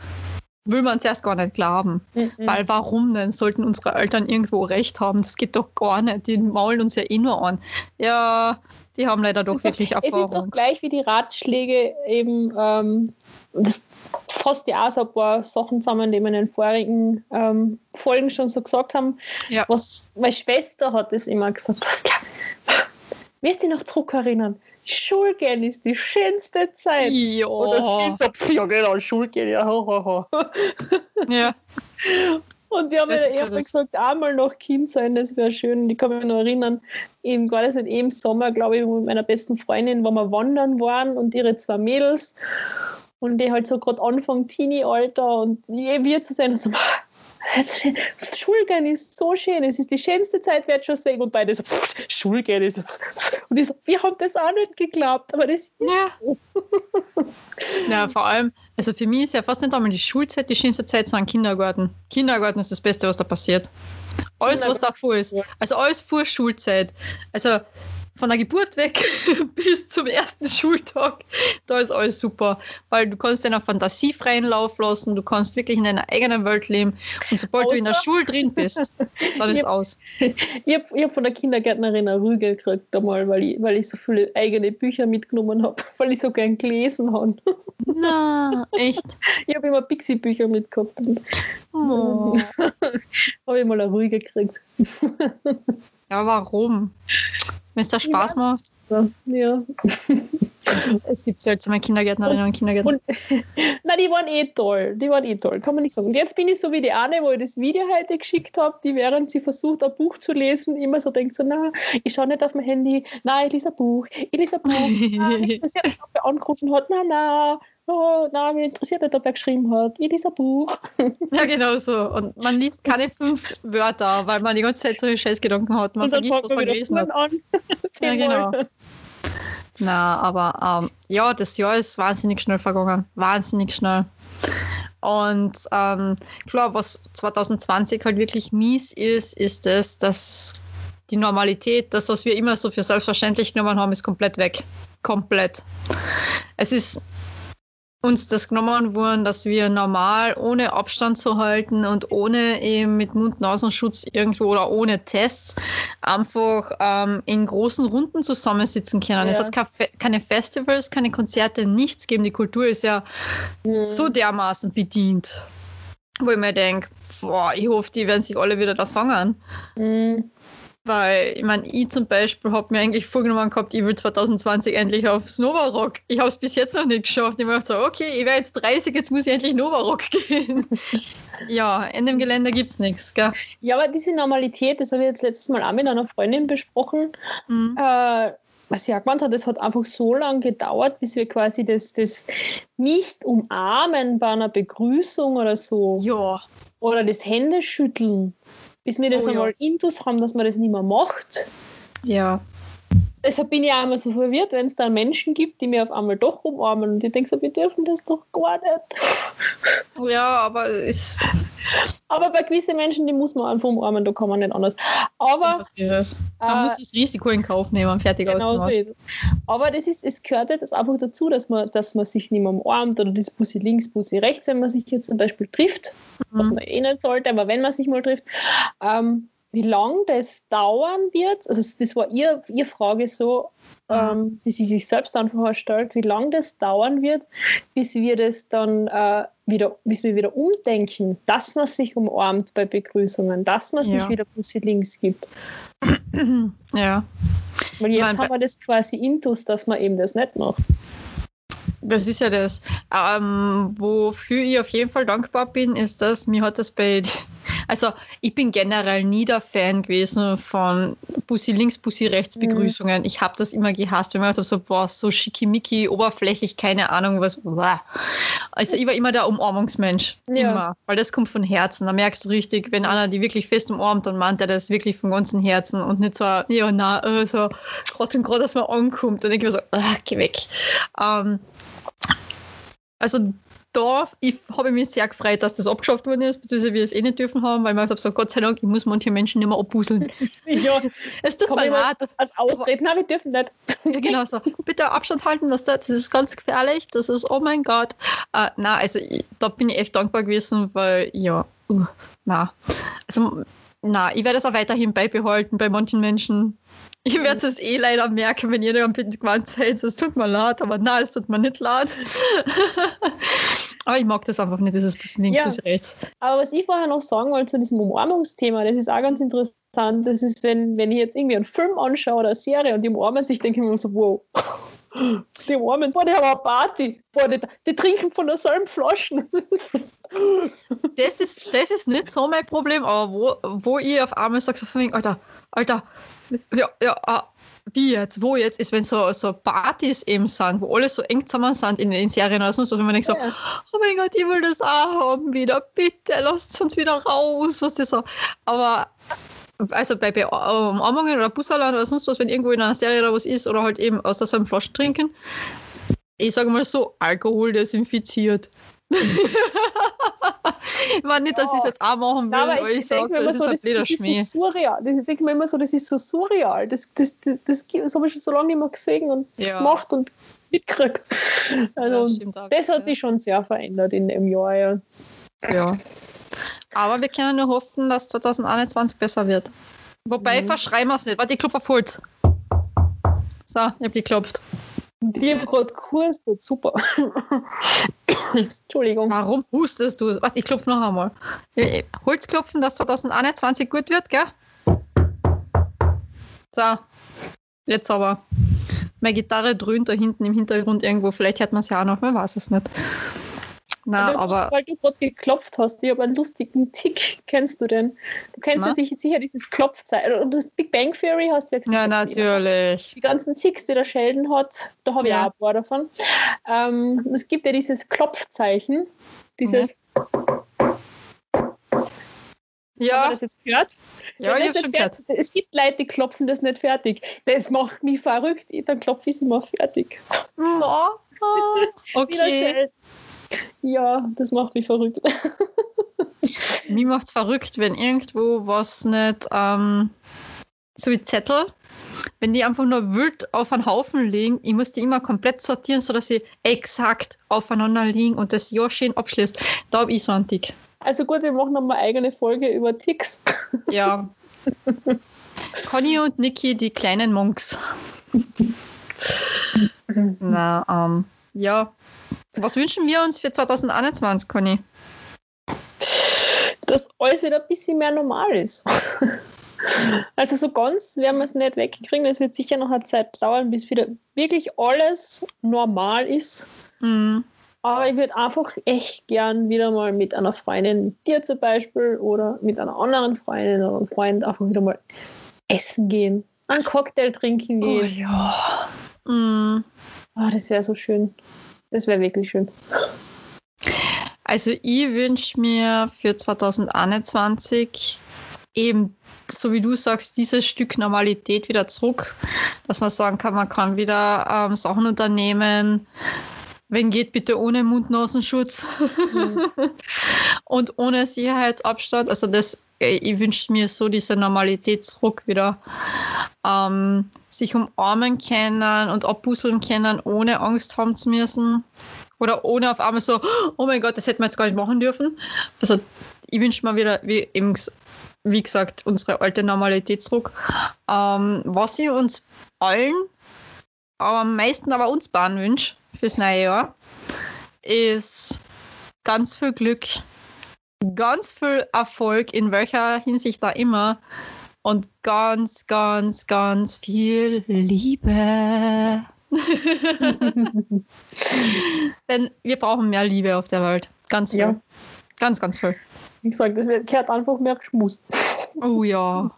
Will man zuerst gar nicht glauben. Mhm. Weil warum denn? Sollten unsere Eltern irgendwo recht haben? Das geht doch gar nicht. Die maulen uns ja eh nur an. Ja, die haben leider doch ist doch- wirklich Es ist doch Erfahrung. gleich wie die Ratschläge eben, ähm, das fasst ja auch so ein paar Sachen zusammen, die wir in den vorigen ähm, Folgen schon so gesagt haben. Ja. Was meine Schwester hat das immer gesagt, was Wirst du noch zurückerinnern? Schulgehen ist die schönste Zeit. Ja. Und das Kind so, pf, ja genau, Schulgehen, ja, ho, ho, ho. ja. Und die haben Das mir ja gesagt, einmal noch Kind sein, das wäre schön. Ich kann mich noch erinnern, eben nicht eh im Sommer, glaube ich, mit meiner besten Freundin, wo wir wandern waren und ihre zwei Mädels. Und die halt so gerade Anfang Teenie-Alter und je wir zu sein, und so, "Ma, das ist schön. Schulgehen ist so schön, es ist die schönste Zeit, wird schon sehen. Und beide so, "Pff, Schulgehen ist. Und ich so, wir haben das auch nicht geglaubt, aber das ist Ja. so. Ja, vor allem, also für mich ist ja fast nicht einmal die Schulzeit die schönste Zeit, sondern Kindergarten. Kindergarten ist das Beste, was da passiert. Alles, was davor ist. Also alles vor Schulzeit. Also von der Geburt weg bis zum ersten Schultag, da ist alles super. Weil du kannst deiner Fantasie freien Lauf lassen, du kannst wirklich in deiner eigenen Welt leben. Und sobald du in der Außer- Schule drin bist, dann ist Ja. aus. Ich habe hab von der Kindergärtnerin eine Rüge gekriegt einmal, weil ich, weil ich so viele eigene Bücher mitgenommen habe, weil ich so gern gelesen habe. Na, echt. Ich habe immer Pixie-Bücher mitgehabt. Oh. habe ich mal eine Rüge gekriegt. Ja, warum? Wenn es da Spaß macht. Ja. ja. Es gibt seltsame Kindergärtnerinnen und Kindergärtner. Und na, die waren eh toll. Die waren eh toll, kann man nicht sagen. Und jetzt bin ich so wie die eine, wo ich das Video heute geschickt habe, die während sie versucht, ein Buch zu lesen, immer so denkt so, na, ich schaue nicht auf mein Handy, na, ich lese ein Buch, ich lese ein Buch, nicht, ob wer angerufen hat, na, na, oh, na, mich interessiert nicht, ob wer geschrieben hat, ich lese ein Buch. Ja, genau so. Und man liest keine fünf Wörter, weil man die ganze Zeit so Scheißgedanken hat. Man vergisst, was man gelesen hat. an. Ja, genau. Na, aber ähm, ja, das Jahr ist wahnsinnig schnell vergangen. Wahnsinnig schnell. Und ähm, klar, was 2020 halt wirklich mies ist, ist es, dass die Normalität, das, was wir immer so für selbstverständlich genommen haben, ist komplett weg. Komplett. Es ist uns das genommen worden, dass wir normal ohne Abstand zu halten und ohne eben mit Mund-Nasenschutz irgendwo oder ohne Tests einfach ähm, in großen Runden zusammensitzen können. Es Ja. hat keine Fe- keine Festivals, keine Konzerte, nichts gegeben. Die Kultur ist ja Mhm. so dermaßen bedient, wo ich mir denke, boah, ich hoffe, die werden sich alle wieder da fangen. Mhm. Weil, ich meine, ich zum Beispiel habe mir eigentlich vorgenommen gehabt, ich will 2020 endlich auf Nova Rock. Ich habe es bis jetzt noch nicht geschafft. Ich habe so, okay, ich werde jetzt 30, jetzt muss ich endlich Nova Rock gehen. ja, in dem Gelände gibt es nichts, gell? Ja, aber diese Normalität, das habe ich jetzt letztes Mal auch mit einer Freundin besprochen, Mhm. äh, was sie auch gemeint hat, es hat einfach so lange gedauert, bis wir quasi das, das nicht umarmen bei einer Begrüßung oder so Ja, oder das Händeschütteln, bis wir das Oh ja. einmal intus haben, dass man das nicht mehr macht. ja. Deshalb bin ich auch immer so verwirrt, wenn es dann Menschen gibt, die mir auf einmal doch umarmen und ich denke so, wir dürfen das doch gar nicht. Ja, aber es Aber bei gewissen Menschen, die muss man einfach umarmen, da kann man nicht anders. Aber was ist? Man äh, muss das Risiko in Kauf nehmen, fertig aus. Genau dem so ist es. Aber das ist, es gehört das einfach dazu, dass man, dass man sich nicht mehr umarmt oder das Bussi links, Bussi rechts, wenn man sich jetzt zum Beispiel trifft, was Mhm. man eh nicht sollte, aber wenn man sich mal trifft, ähm, wie lange das dauern wird, also das war ihr, ihr Frage so, Mhm. ähm, die sie sich selbst einfach stellt, wie lange das dauern wird, bis wir das dann äh, wieder, bis wir wieder umdenken, dass man sich umarmt bei Begrüßungen, dass man sich Ja. wieder Bussi links gibt. Ja. Weil jetzt Mein, haben wir das quasi intus, dass man eben das nicht macht. Das ist ja das. Ähm, wofür ich auf jeden Fall dankbar bin, ist, dass mir hat das bei. Also, ich bin generell nie der Fan gewesen von Bussi links, Bussi rechts Mhm. Begrüßungen. Ich habe das immer gehasst, wenn man so, boah, so schickimicki, oberflächlich, keine Ahnung was. Boah. Also, ich war immer der Umarmungsmensch. Ja. Immer. Weil das kommt von Herzen. Da merkst du richtig, wenn einer die wirklich fest umarmt, dann meint er das wirklich von ganzem Herzen und nicht so, ja, na, äh, so, gerade und gerade, dass man ankommt. Dann denke ich mir so, ah, geh weg. Ähm, also da ich, habe ich mich sehr gefreut, dass das abgeschafft worden ist, beziehungsweise wir es eh nicht dürfen haben, weil man gesagt so, Gott sei Dank, ich muss manche Menschen nicht mehr abbuseln. Ja, Es tut mir leid. als Ausrede, nein, wir dürfen nicht. Ja, genau so. Bitte Abstand halten, was da, das ist ganz gefährlich, das ist, oh mein Gott. Äh, na, also ich, da bin ich echt dankbar gewesen, weil, ja, uh, na. Also, na, ich werde es auch weiterhin beibehalten bei manchen Menschen. Ich werde es eh leider merken, wenn ihr am Bild gewandt seid. Es tut mir leid, aber na, es tut mir nicht leid. aber ich mag das einfach nicht, dieses bisschen links, Ja. bisschen rechts. Aber was ich vorher noch sagen wollte zu diesem Umarmungsthema, das ist auch ganz interessant. Das ist, wenn, wenn ich jetzt irgendwie einen Film anschaue oder eine Serie und die umarmen sich, denke ich mir so, wow. Die umarmen, boah, die haben eine Party. Boah, die, die trinken von derselben Flaschen. Das ist, das ist nicht so mein Problem, aber wo, wo ich auf einmal sage, so von wegen, Alter, Alter, ja, ja, ah, wie jetzt, wo jetzt, ist, wenn so, so Partys eben sind, wo alle so eng zusammen sind in, in Serien oder sonst was, wenn man denkt so, Ja. oh mein Gott, ich will das auch haben wieder, bitte, lasst uns wieder raus, was das so. Aber also bei Be Umarmungen oder Busserland oder sonst was, wenn irgendwo in einer Serie oder was ist oder halt eben aus derselben Flasche trinken, ich sage mal so, Alkohol desinfiziert. Ich meine nicht, dass ich es jetzt auch machen will, Ja, aber ich, ich, denke sage, das so, ist ein das, das ist so surreal. Ich denke mir immer so, das ist so surreal. Das, das, das, das, das habe ich schon so lange nicht mehr gesehen und Ja. gemacht und mitgekriegt. Also, Ja, das hat sich schon sehr verändert in dem Jahr. Ja. Ja. Aber wir können nur hoffen, dass 2021 besser wird. Wobei, Mhm. verschreien wir es nicht. Warte, ich klopfe auf Holz. So, ich habe geklopft. Die haben gerade gehustet, super. Entschuldigung. Warum hustest du? Warte, ich klopfe noch einmal. Äh, Holz klopfen, dass 2021 gut wird, gell? So, jetzt aber. Meine Gitarre dröhnt da hinten im Hintergrund irgendwo. Vielleicht hört man es ja auch noch, man weiß es nicht. Na, Weil du- aber Weil du gerade geklopft hast, ich habe einen lustigen Tick. Kennst du den? Du kennst ja sicher, dieses Klopfzeichen. Und das Big Bang Theory hast du ja gesehen. ja, natürlich. Die ganzen Ticks, die der Sheldon hat, da habe ich Ja. auch ein paar davon. Ähm, es gibt ja dieses Klopfzeichen. Dieses, man Ja, das jetzt gehört. ja, ich schon gehört. Es gibt Leute, die klopfen das nicht fertig. Das macht mich verrückt. Dann klopfe ich es immer fertig. Der okay. Ja, das macht mich verrückt. Mir macht's verrückt, wenn irgendwo was nicht, ähm, so wie Zettel, wenn die einfach nur wild auf einen Haufen liegen, ich muss die immer komplett sortieren, sodass sie exakt aufeinander liegen und das Jahr schön abschließt. Da habe ich so einen Tick. Also gut, wir machen nochmal eine eigene Folge über Ticks. Ja. Conny und Niki, die kleinen Monks. Na, ähm, ja. Was wünschen wir uns für 2021, Conny? dass alles wieder ein bisschen mehr normal ist. Also so ganz werden wir es nicht wegkriegen. Es wird sicher noch eine Zeit dauern, bis wieder wirklich alles normal ist. Hm, Aber ich würde einfach echt gern wieder mal mit einer Freundin, mit dir zum Beispiel, oder mit einer anderen Freundin oder einem Freund einfach wieder mal essen gehen, einen Cocktail trinken Oh gehen. ja. Hm, Ah, das wäre so schön. Das wäre wirklich schön. Also ich wünsche mir für 2021 eben, so wie du sagst, dieses Stück Normalität wieder zurück, dass man sagen kann, man kann wieder ähm, Sachen unternehmen, wenn geht, bitte ohne Mund-Nasenschutz und ohne Sicherheitsabstand. Also das, ich wünsche mir so diese Normalität zurück wieder. Ähm, sich umarmen können und abbusseln können, ohne Angst haben zu müssen. Oder ohne auf einmal so, oh mein Gott, das hätten wir jetzt gar nicht machen dürfen. Also ich wünsche mir wieder, wie eben wie gesagt, unsere alte Normalität zurück. Ähm, was ich uns allen, aber am meisten aber uns beiden wünsche fürs neue Jahr, ist ganz viel Glück, ganz viel Erfolg, in welcher Hinsicht da immer. Und ganz, ganz, ganz viel Liebe. Denn wir brauchen mehr Liebe auf der Welt. Ganz viel. Ja. Ganz, ganz viel. Wie gesagt, das wird- gehört einfach mehr geschmust. Oh ja.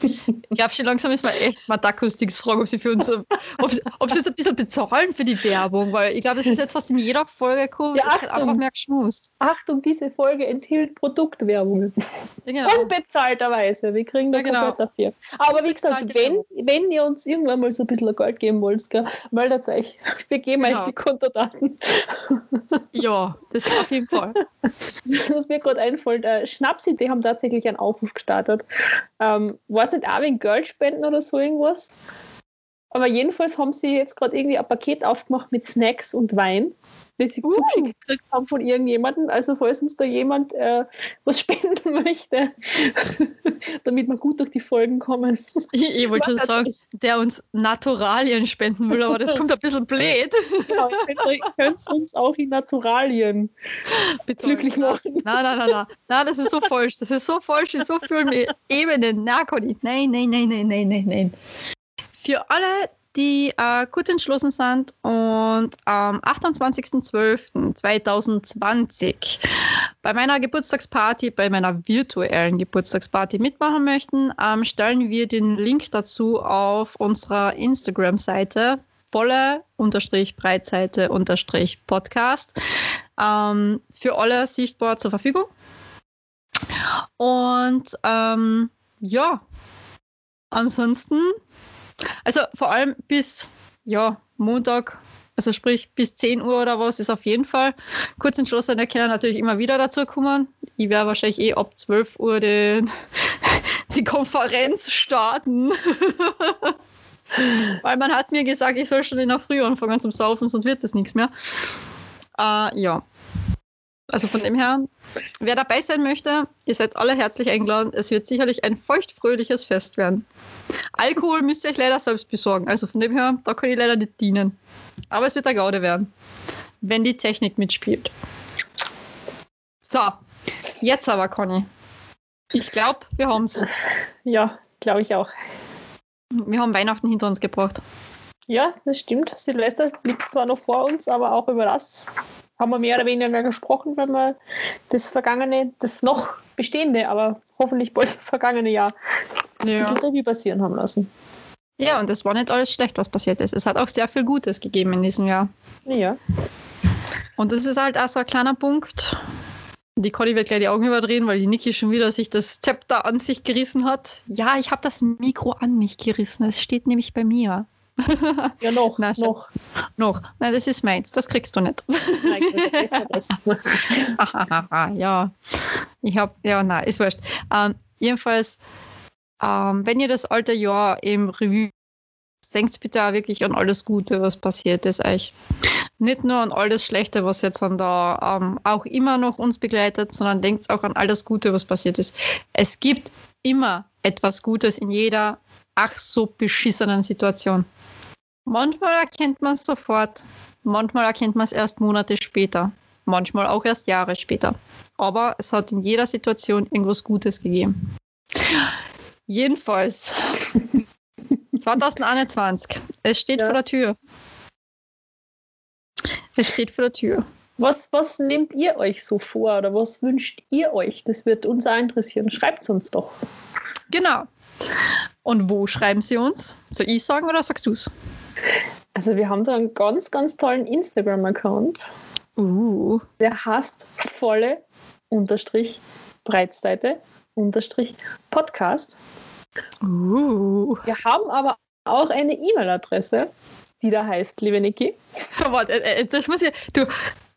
Ich glaube schon langsam ist mal echt Matakustiks fragen, ob sie für uns, ob sie, ob sie uns ein bisschen bezahlen für die Werbung, weil ich glaube, das ist jetzt fast in jeder Folge cool. Ja, Achtung. einfach mehr geschmust. Achtung, diese Folge enthielt Produktwerbungen. Ja, genau. Unbezahlterweise. Wir kriegen da Ja, genau. komplett dafür. Aber wie gesagt, wenn, wenn ihr uns irgendwann mal so ein bisschen Geld geben wollt, gell, meldet euch. Wir geben Genau. euch die Kontodaten. ja, das auf jeden Fall. Was mir gerade einfällt, äh, Schnapsi, die haben tatsächlich einen Aufruf gestartet. Ähm, weiß nicht, auch wegen Geld oder so irgendwas. Aber jedenfalls haben sie jetzt gerade irgendwie ein Paket aufgemacht mit Snacks und Wein, das sie Uh. zugeschickt gekriegt haben von irgendjemandem. Also falls uns da jemand äh, was spenden möchte, damit wir gut durch die Folgen kommen. Ich, ich wollte schon sagen, der uns Naturalien spenden will, aber das kommt ein bisschen blöd. Genau, ihr könnt, uns auch in Naturalien glücklich machen. Nein, nein, nein, nein. Nein, das ist so falsch. Das ist so falsch in so vielen Ebenen. Na, Conny. Nein, nein, nein, nein, nein, nein, nein. Für alle, die äh, kurz entschlossen sind und am 28.12.2020 bei meiner Geburtstagsparty, bei meiner virtuellen Geburtstagsparty mitmachen möchten, ähm, stellen wir den Link dazu auf unserer Instagram-Seite volle unterstrich Breitseite unterstrich Podcast ähm, für alle sichtbar zur Verfügung. Und ähm, ja, ansonsten, also vor allem bis ja, Montag, also sprich bis 10 Uhr oder was, ist auf jeden Fall. Kurzentschlossene können natürlich immer wieder dazu kommen. Ich werde wahrscheinlich eh ab 12 Uhr den, die Konferenz starten. Weil man hat mir gesagt, ich soll schon in der Früh anfangen zum Saufen, sonst wird das nichts mehr. Äh, ja. Also von dem her, wer dabei sein möchte, ihr seid alle herzlich eingeladen. Es wird sicherlich ein feuchtfröhliches Fest werden. Alkohol müsst ihr euch leider selbst besorgen. Also von dem her, da kann ich leider nicht dienen. Aber es wird eine Gaude werden, wenn die Technik mitspielt. So, jetzt aber, Conny. Ich glaube, wir haben es. Ja, glaube ich auch. Wir haben Weihnachten hinter uns gebracht. Ja, das stimmt. Silvester liegt zwar noch vor uns, aber auch über das haben wir mehr oder weniger gesprochen, wenn wir das vergangene, das noch bestehende, aber hoffentlich bald vergangene Jahr ein bisschen Revue passieren haben lassen. Ja, und es war nicht alles schlecht, was passiert ist. Es hat auch sehr viel Gutes gegeben in diesem Jahr. Ja. Und das ist halt auch so ein kleiner Punkt. Die Conny wird gleich die Augen überdrehen, weil die Niki schon wieder sich das Zepter an sich gerissen hat. Ja, ich habe das Mikro an mich gerissen. Es steht nämlich bei mir. Ja, noch. Na, noch. Noch. Nein, das ist meins. Das kriegst du nicht. Nein, das. ja. Ich habe, ja, nein, ist wurscht. Ähm, jedenfalls, ähm, wenn ihr das alte Jahr im Revue denkt bitte auch wirklich an alles Gute, was passiert ist euch. Nicht nur an all das Schlechte, was jetzt an da ähm, auch immer noch uns begleitet, sondern denkt auch an all das Gute, was passiert ist. Es gibt immer etwas Gutes in jeder ach so beschissenen Situation. Manchmal erkennt man es sofort, manchmal erkennt man es erst Monate später, manchmal auch erst Jahre später. Aber es hat in jeder Situation irgendwas Gutes gegeben. Jedenfalls, 2021, es steht Ja. vor der Tür. Es steht vor der Tür. Was, was nehmt ihr euch so vor oder was wünscht ihr euch? Das wird uns auch interessieren. Schreibt es uns doch. Genau. Und wo schreiben Sie uns? Soll ich sagen oder sagst du es? Also wir haben da einen ganz, ganz tollen Instagram-Account. Uh, Der heißt volle unterstrich Breitseite unterstrich Podcast. uh. Wir haben aber auch eine E-Mail-Adresse, die da heißt, liebe Niki. Warte, äh, äh, das muss ich. Du,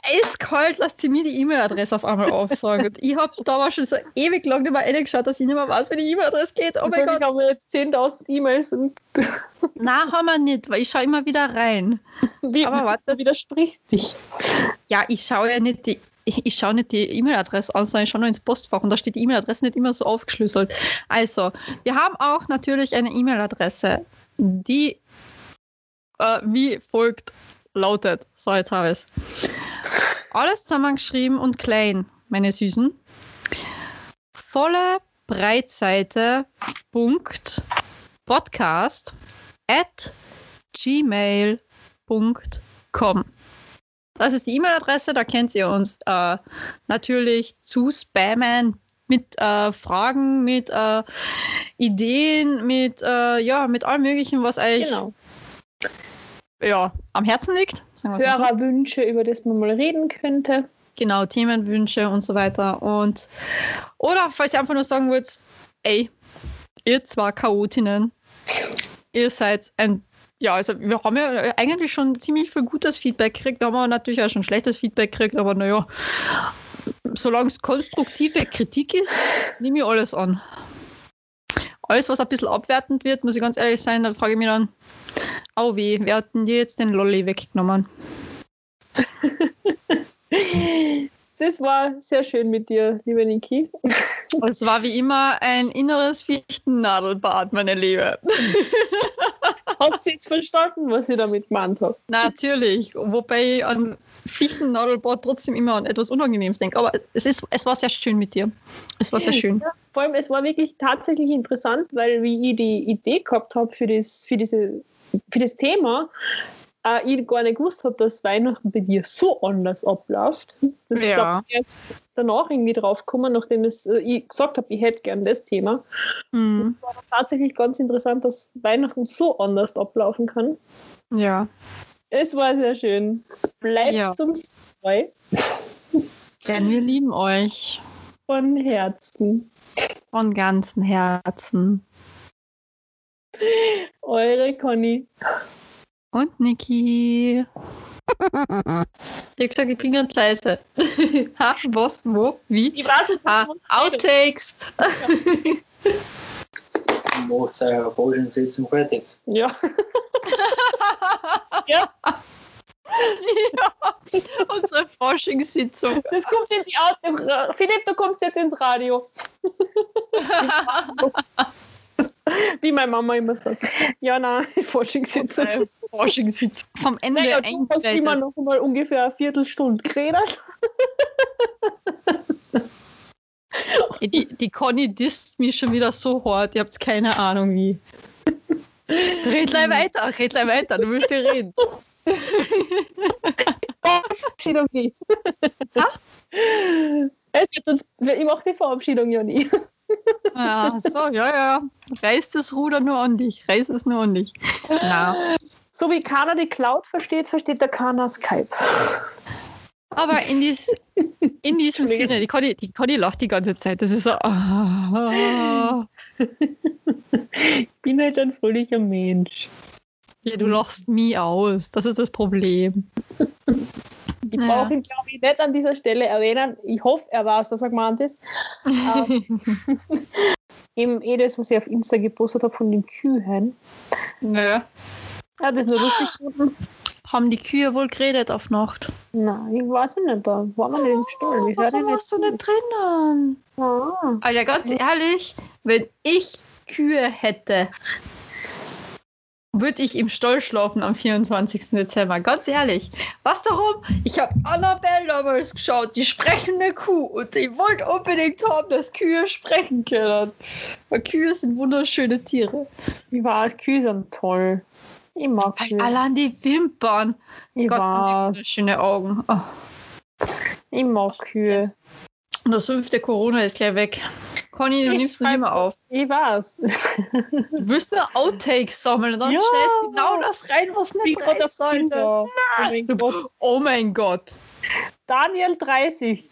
eiskalt lässt sie mir die E-Mail-Adresse auf einmal aufsagen. Und ich habe da war schon so ewig lang nicht mehr reingeschaut, dass ich nicht mehr weiß, wie die E-Mail-Adresse geht. Oh mein Gott. haben wir jetzt 10.000 E-Mails Nein, haben wir nicht, weil ich schaue immer wieder rein. wie, Aber warte. du widersprichst dich. Ja, ich schaue ja nicht die. Ich schaue nicht die E-Mail-Adresse an, sondern ich schaue nur ins Postfach und da steht die E-Mail-Adresse nicht immer so aufgeschlüsselt. Also, wir haben auch natürlich eine E-Mail-Adresse, die äh, wie folgt lautet. So, jetzt habe ich es. Alles zusammengeschrieben und klein, meine Süßen. Volle Breitseite. Podcast at gmail.com. Das ist die E-Mail-Adresse, da könnt ihr uns äh, natürlich zu spammen mit äh, Fragen, mit äh, Ideen, mit, äh, ja, mit allem Möglichen, was euch Genau. Ja, am Herzen liegt. Hörerwünsche, über das man mal reden könnte. Genau, Themenwünsche und so weiter. Und oder falls ihr einfach nur sagen wollt, ey, ihr zwei Chaotinnen, ihr seid ein ja, also wir haben ja eigentlich schon ziemlich viel gutes Feedback gekriegt. Wir haben aber natürlich auch schon schlechtes Feedback gekriegt, aber naja, solange es konstruktive Kritik ist, nehme ich alles an. Alles, was ein bisschen abwertend wird, muss ich ganz ehrlich sein, dann frage ich mich dann, au weh, wer hat denn dir jetzt den Lolli weggenommen? Das war sehr schön mit dir, liebe Niki. Es war wie immer ein inneres Fichtennadelbad, meine Liebe. Hast du jetzt verstanden, was ich damit gemeint habe? Natürlich, wobei ich an Fichtennadelbad trotzdem immer an etwas Unangenehmes denke. Aber es, ist, es war sehr schön mit dir. Es war sehr schön. Ja, vor allem, es war wirklich tatsächlich interessant, weil wie ich die Idee gehabt habe für das, für, diese, für das Thema, äh, ich gar nicht gewusst habe, dass Weihnachten bei dir so anders abläuft. Das ist Ja. glaub ich, erst danach irgendwie drauf gekommen, nachdem es, äh, ich gesagt habe, ich hätte gern das Thema. Mhm. Es war tatsächlich ganz interessant, dass Weihnachten so anders ablaufen kann. Ja. Es war sehr schön. Bleibt Ja. uns treu Denn wir lieben euch von Herzen. von ganzem Herzen. Eure Conny. Und Niki. Ich hab gesagt, ich bin ganz leise. ha, was, wo, wie? Ich weiß nicht, Ah, redet. Outtakes. Macht eure Forschungssitzung fertig. Ja. ja, ja, unsere Forschungssitzung. das kommt in die Auto. Philipp, du kommst jetzt ins Radio. Wie meine Mama immer sagt. Ja, nein, Forschungssitzung. Unsere Forschungssitzung. Vom Ende Naja, du hast immer noch mal ungefähr eine Viertelstunde geredet. Die, die Conny disst mich schon wieder so hart. Ihr habt keine Ahnung wie. Red gleich weiter, red gleich weiter, du willst ja reden. Verabschiedung nicht. Es gibt uns, ich mache die Verabschiedung ja nie. Ja, so, ja, ja. Reiß das Ruder nur an dich, reiß es nur an dich. Na, So wie keiner die Cloud versteht, versteht der keiner Skype. aber in, dies, in diesem. Sinne, die Conny, die Conny lacht die ganze Zeit. Das ist so. ah. Ich bin halt ein fröhlicher Mensch. Ja, du lachst mich aus. Das ist das Problem. Ich Ja. brauche ihn, glaube ich, nicht an dieser Stelle erwähnen. Ich hoffe, er weiß, dass er gemeint ist. Ähm, Eben eh das, was ich auf Insta gepostet habe von den Kühen. Naja. Ja, das ist nur lustig gefunden. Haben die Kühe wohl geredet auf Nacht? Nein, ich weiß nicht, da waren wir nicht im Stall. Ich Warum nicht. warst du nicht drinnen? Ah. Alter, ganz ehrlich, wenn ich Kühe hätte, würde ich im Stall schlafen am 24. Dezember. Ganz ehrlich. Was darum? Ich habe Annabelle damals geschaut, die sprechende Kuh. Und ich wollte unbedingt haben, dass Kühe sprechen können. Weil Kühe sind wunderschöne Tiere. Ich weiß, Kühe sind toll. Ich mag Kühe. Allein die Wimpern. Ich Gott, haben die weiß, wunderschöne Augen. Oh. ich mag Kühe. Und das fünfte Corona ist gleich weg. Conny, du Ich nimmst schreib- immer auf. Ich weiß. Du willst nur Outtakes sammeln und dann Ja. du genau das rein, was Ich nicht gerade rein sollte. Oh mein Gott. Oh mein Gott. Daniel 30.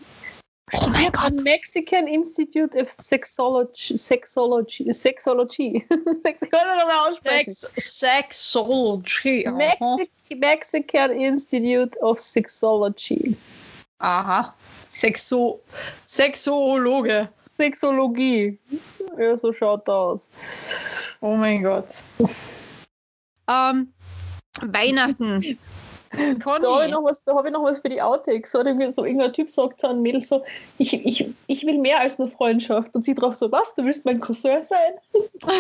Oh mein Gott. Mexican Institute of Sexology. Sexology. Sexology. Sex ich Sexology. Mexi Mexican Institute of Sexology. Aha. Sexo Sexologe. Sexologie. Ja, so schaut er aus. Oh mein Gott. Ähm, Weihnachten. Da habe ich, Conny. noch was- da hab ich noch was für die Outtakes. So, so irgendein Typ sagt zu einem Mädel so, ich, ich, ich will mehr als nur Freundschaft. Und sie drauf so, was, du willst mein Cousin sein?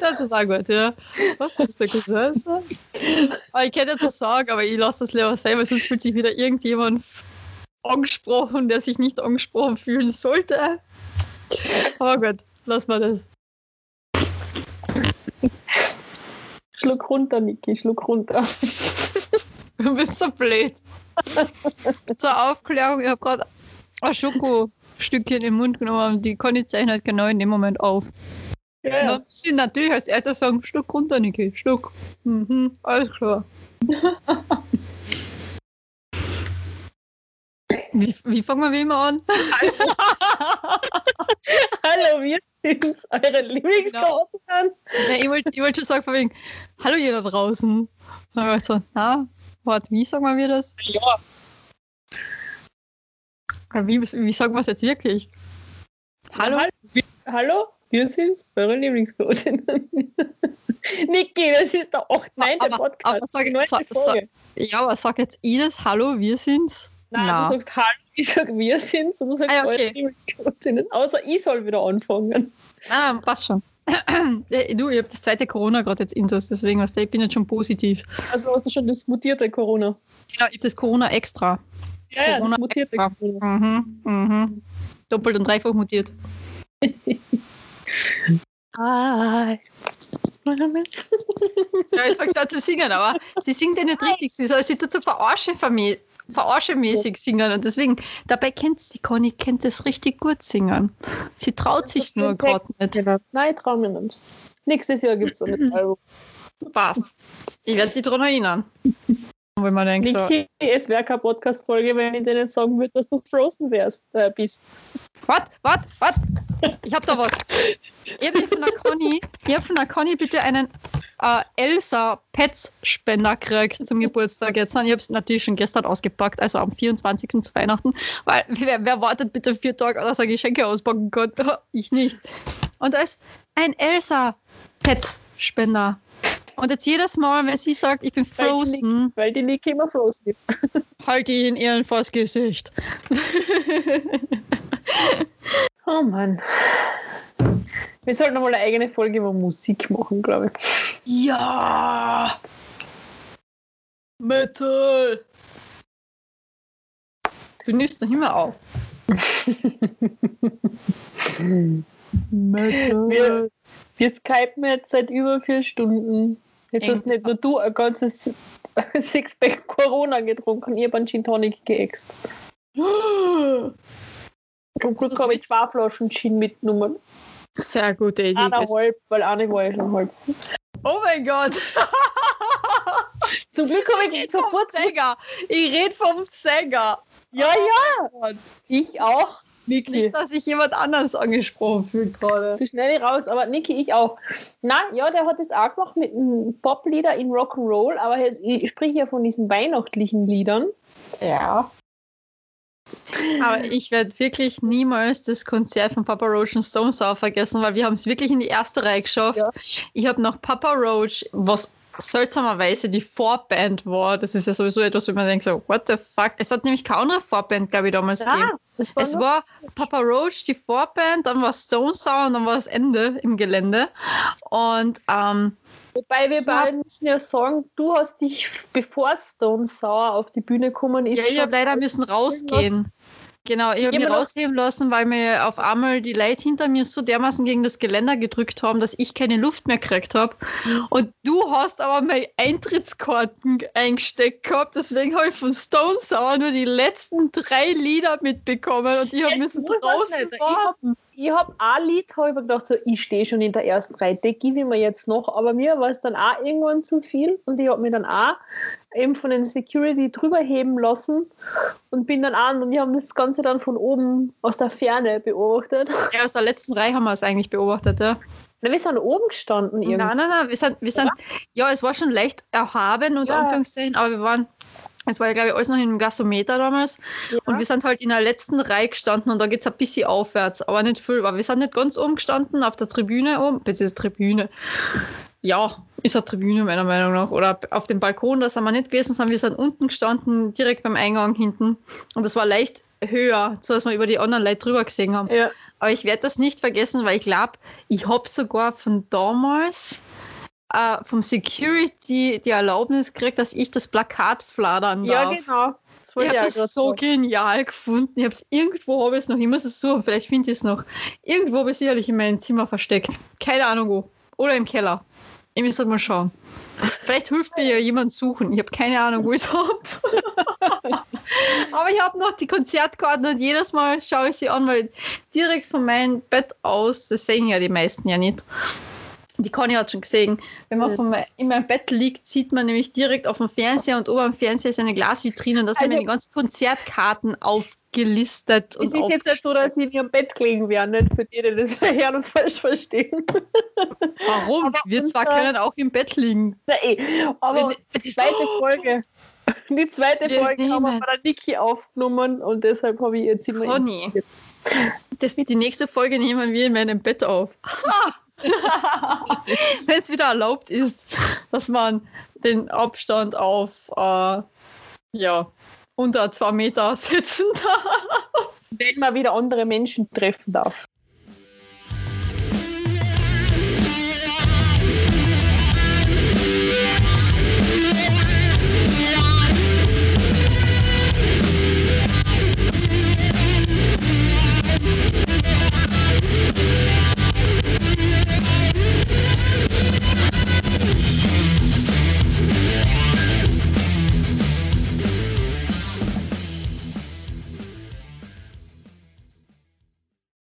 Das ist auch gut, ja. Was du bist der Cousin sein? Ich könnte jetzt was sagen, aber ich lasse das lieber sein, weil sonst fühlt sich wieder irgendjemand angesprochen, der sich nicht angesprochen fühlen sollte. Aber gut, lass mal das. Schluck runter, Niki, schluck runter. Du bist so blöd. Zur Aufklärung, ich habe gerade ein Schokostückchen im Mund genommen und die Conny zeichnet genau in dem Moment auf. Ja, Ja. muss natürlich als erstes sagen, Schluck runter, Niki, Schluck. Mhm, alles klar. wie, wie fangen wir wie immer an? Hallo, wir sind eure Lieblingskarten. Nein, ich wollte ich wollt schon sagen, von wegen, hallo ihr da draußen. Und ich so, na, warte, wie sagen wir das? Ja, Wie, wie sagen wir es jetzt wirklich? Hallo? Hallo, wir, hallo, wir sind eure Lieblingskarten. Niki, das ist der 8. 9. Aber- Podcast. aber sag- sag- Folge. Ja, aber sag jetzt Ines, hallo, wir sind's. Nein, Na. du sagst Hallo, ich sag wir sind und du sagst Ah, okay. Außer ich soll wieder anfangen. Ah, passt schon. Äh, du, ich habe das zweite Corona gerade jetzt intus, deswegen, weißt du, ich bin jetzt schon positiv. Also hast du schon das mutierte Corona. Genau, ich habe das Corona extra. Ja, ja, Corona das mutierte extra. Corona. Mhm, mhm. Doppelt und dreifach mutiert. Ah. Ja, jetzt fängt sie an zu singen, aber sie singt ja nicht richtig. Sie soll sie tut so verarsche verarschemäßig singen und deswegen, dabei kennt sie, Conny kennt das richtig gut singen. Sie traut sich nur gerade nicht. Nein, trau mir nicht. Nächstes Jahr gibt es ein. Album. Was? Ich werde dich daran erinnern. Wenn man denkt so, Niki, es wäre keine Podcast-Folge, wenn ich dir nicht sagen würde, dass du Frozen wärst, äh, bist. was, was, was? Ich hab da was. Ich habe von der Conny, ich hab von der Conny bitte einen äh, Elsa Pets Spender gekriegt zum Geburtstag jetzt. Und ich habe es natürlich schon gestern ausgepackt, also am 24. zu Weihnachten, weil wer, wer wartet bitte vier Tage, dass er Geschenke auspacken kann? Ich nicht. Und da ist ein Elsa Pets Spender. Und jetzt jedes Mal, wenn sie sagt, ich bin frozen, Weil die Niki immer Frozen ist. halte ich in ihren vors Gesicht. Oh Mann. Wir sollten noch mal eine eigene Folge über Musik machen, glaube ich. Ja! Metal! Du nimmst noch immer auf. Metal! Wir, Wir skypen jetzt seit über vier Stunden. Jetzt hast nicht nur du ein ganzes Sixpack Corona getrunken, ich habe einen Gin Tonic geäxt. Zum Glück habe ich zwei Flaschen Gin mitgenommen. Sehr gute Idee. Eineinhalb, weil eine war ja schon halb. Oh mein Gott. Zum Glück habe ich Vom sofort. Sänger. Ich rede vom Sänger. Ja, ja, Gott. ich auch. Niki. Nicht, dass sich jemand anders angesprochen fühlt gerade. Du schnell raus, aber Niki, ich auch. Na, ja, der hat das auch gemacht mit einem Poplieder in Rock'n'Roll, aber jetzt, ich spreche ja von diesen weihnachtlichen Liedern. Ja. Aber ich werde wirklich niemals das Konzert von Papa Roach und Stone Sour vergessen, weil wir haben es wirklich in die erste Reihe geschafft. Ja. Ich habe noch Papa Roach, was seltsamerweise die Vorband war. Das ist ja sowieso etwas, wo man denkt so, what the fuck? Es hat nämlich keine andere Vorband, glaube ich, damals gegeben. das war Es war Papa Roach, die Vorband, dann war Stone Sour und dann war das Ende im Gelände. Und ähm, Wobei wir Ja. beide müssen ja sagen, du hast dich, bevor Stone Sour auf die Bühne gekommen ist, ja, ich habe leider müssen rausgehen. Genau, ich habe mich rausheben lassen, weil mir auf einmal die Leute hinter mir so dermaßen gegen das Geländer gedrückt haben, dass ich keine Luft mehr gekriegt habe. Mhm. Und du hast aber meine Eintrittskarten eingesteckt gehabt, deswegen habe ich von Stone Sour nur die letzten drei Lieder mitbekommen und ich habe müssen draußen warten. Ich habe ein Lied, habe ich mir gedacht, so, ich stehe schon in der ersten Reihe, das gebe ich mir jetzt noch. Aber mir war es dann auch irgendwann zu viel und ich habe mir dann auch eben von den Security drüber heben lassen und bin dann an und wir haben das Ganze dann von oben aus der Ferne beobachtet. Ja, aus der letzten Reihe haben wir es eigentlich beobachtet, ja. Na, wir sind oben gestanden irgendwie. Nein, nein, nein, wir sind, wir sind, ja, es war schon leicht erhaben, unter Ja. Anführungszeichen, aber wir waren, es war ja, glaube ich, alles noch in einem Gasometer damals. Ja. Und wir sind halt in der letzten Reihe gestanden und da geht es ein bisschen aufwärts, aber nicht viel. Aber wir sind nicht ganz oben gestanden, auf der Tribüne oben, beziehungsweise Tribüne. Ja, ist eine Tribüne meiner Meinung nach. Oder auf dem Balkon, da sind wir nicht gewesen, sondern wir sind unten gestanden, direkt beim Eingang hinten. Und das war leicht höher, so dass wir über die anderen Leute drüber gesehen haben. ja. Aber ich werde das nicht vergessen, weil ich glaube, ich habe sogar von damals äh, vom Security die Erlaubnis gekriegt, dass ich das Plakat fladern ja, darf. genau. Das Ich habe das so genial gefunden. Ich habe es irgendwo, habe ich es noch, ich muss es suchen, vielleicht finde ich es noch. Irgendwo habe ich es sicherlich in meinem Zimmer versteckt. Keine Ahnung wo. Oder im Keller. Ich muss halt mal schauen. Vielleicht hilft mir ja jemand suchen. Ich habe keine Ahnung, wo ich es habe. Aber ich habe noch die Konzertkarten und jedes Mal schaue ich sie an, weil direkt von meinem Bett aus, das sehen ja die meisten ja nicht. Die Conny hat schon gesehen, wenn man mein, in meinem Bett liegt, sieht man nämlich direkt auf dem Fernseher und ober am Fernseher ist eine Glasvitrine und da sind Also- mir die ganzen Konzertkarten aufgelistet. Es ist jetzt nicht so, dass sie in ihrem Bett gelegen wären, nicht für die, die das hören und falsch verstehen. Warum? aber Wir zwar können auch im Bett liegen. Na eh, aber die zweite Folge. Die zweite Folge haben wir nehmen- bei der Niki aufgenommen und deshalb habe ich ihr Zimmer Conny. Das, die nächste Folge nehmen wir in meinem Bett auf. Wenn es wieder erlaubt ist, dass man den Abstand auf äh, ja, unter zwei Meter setzen darf. Wenn man wieder andere Menschen treffen darf.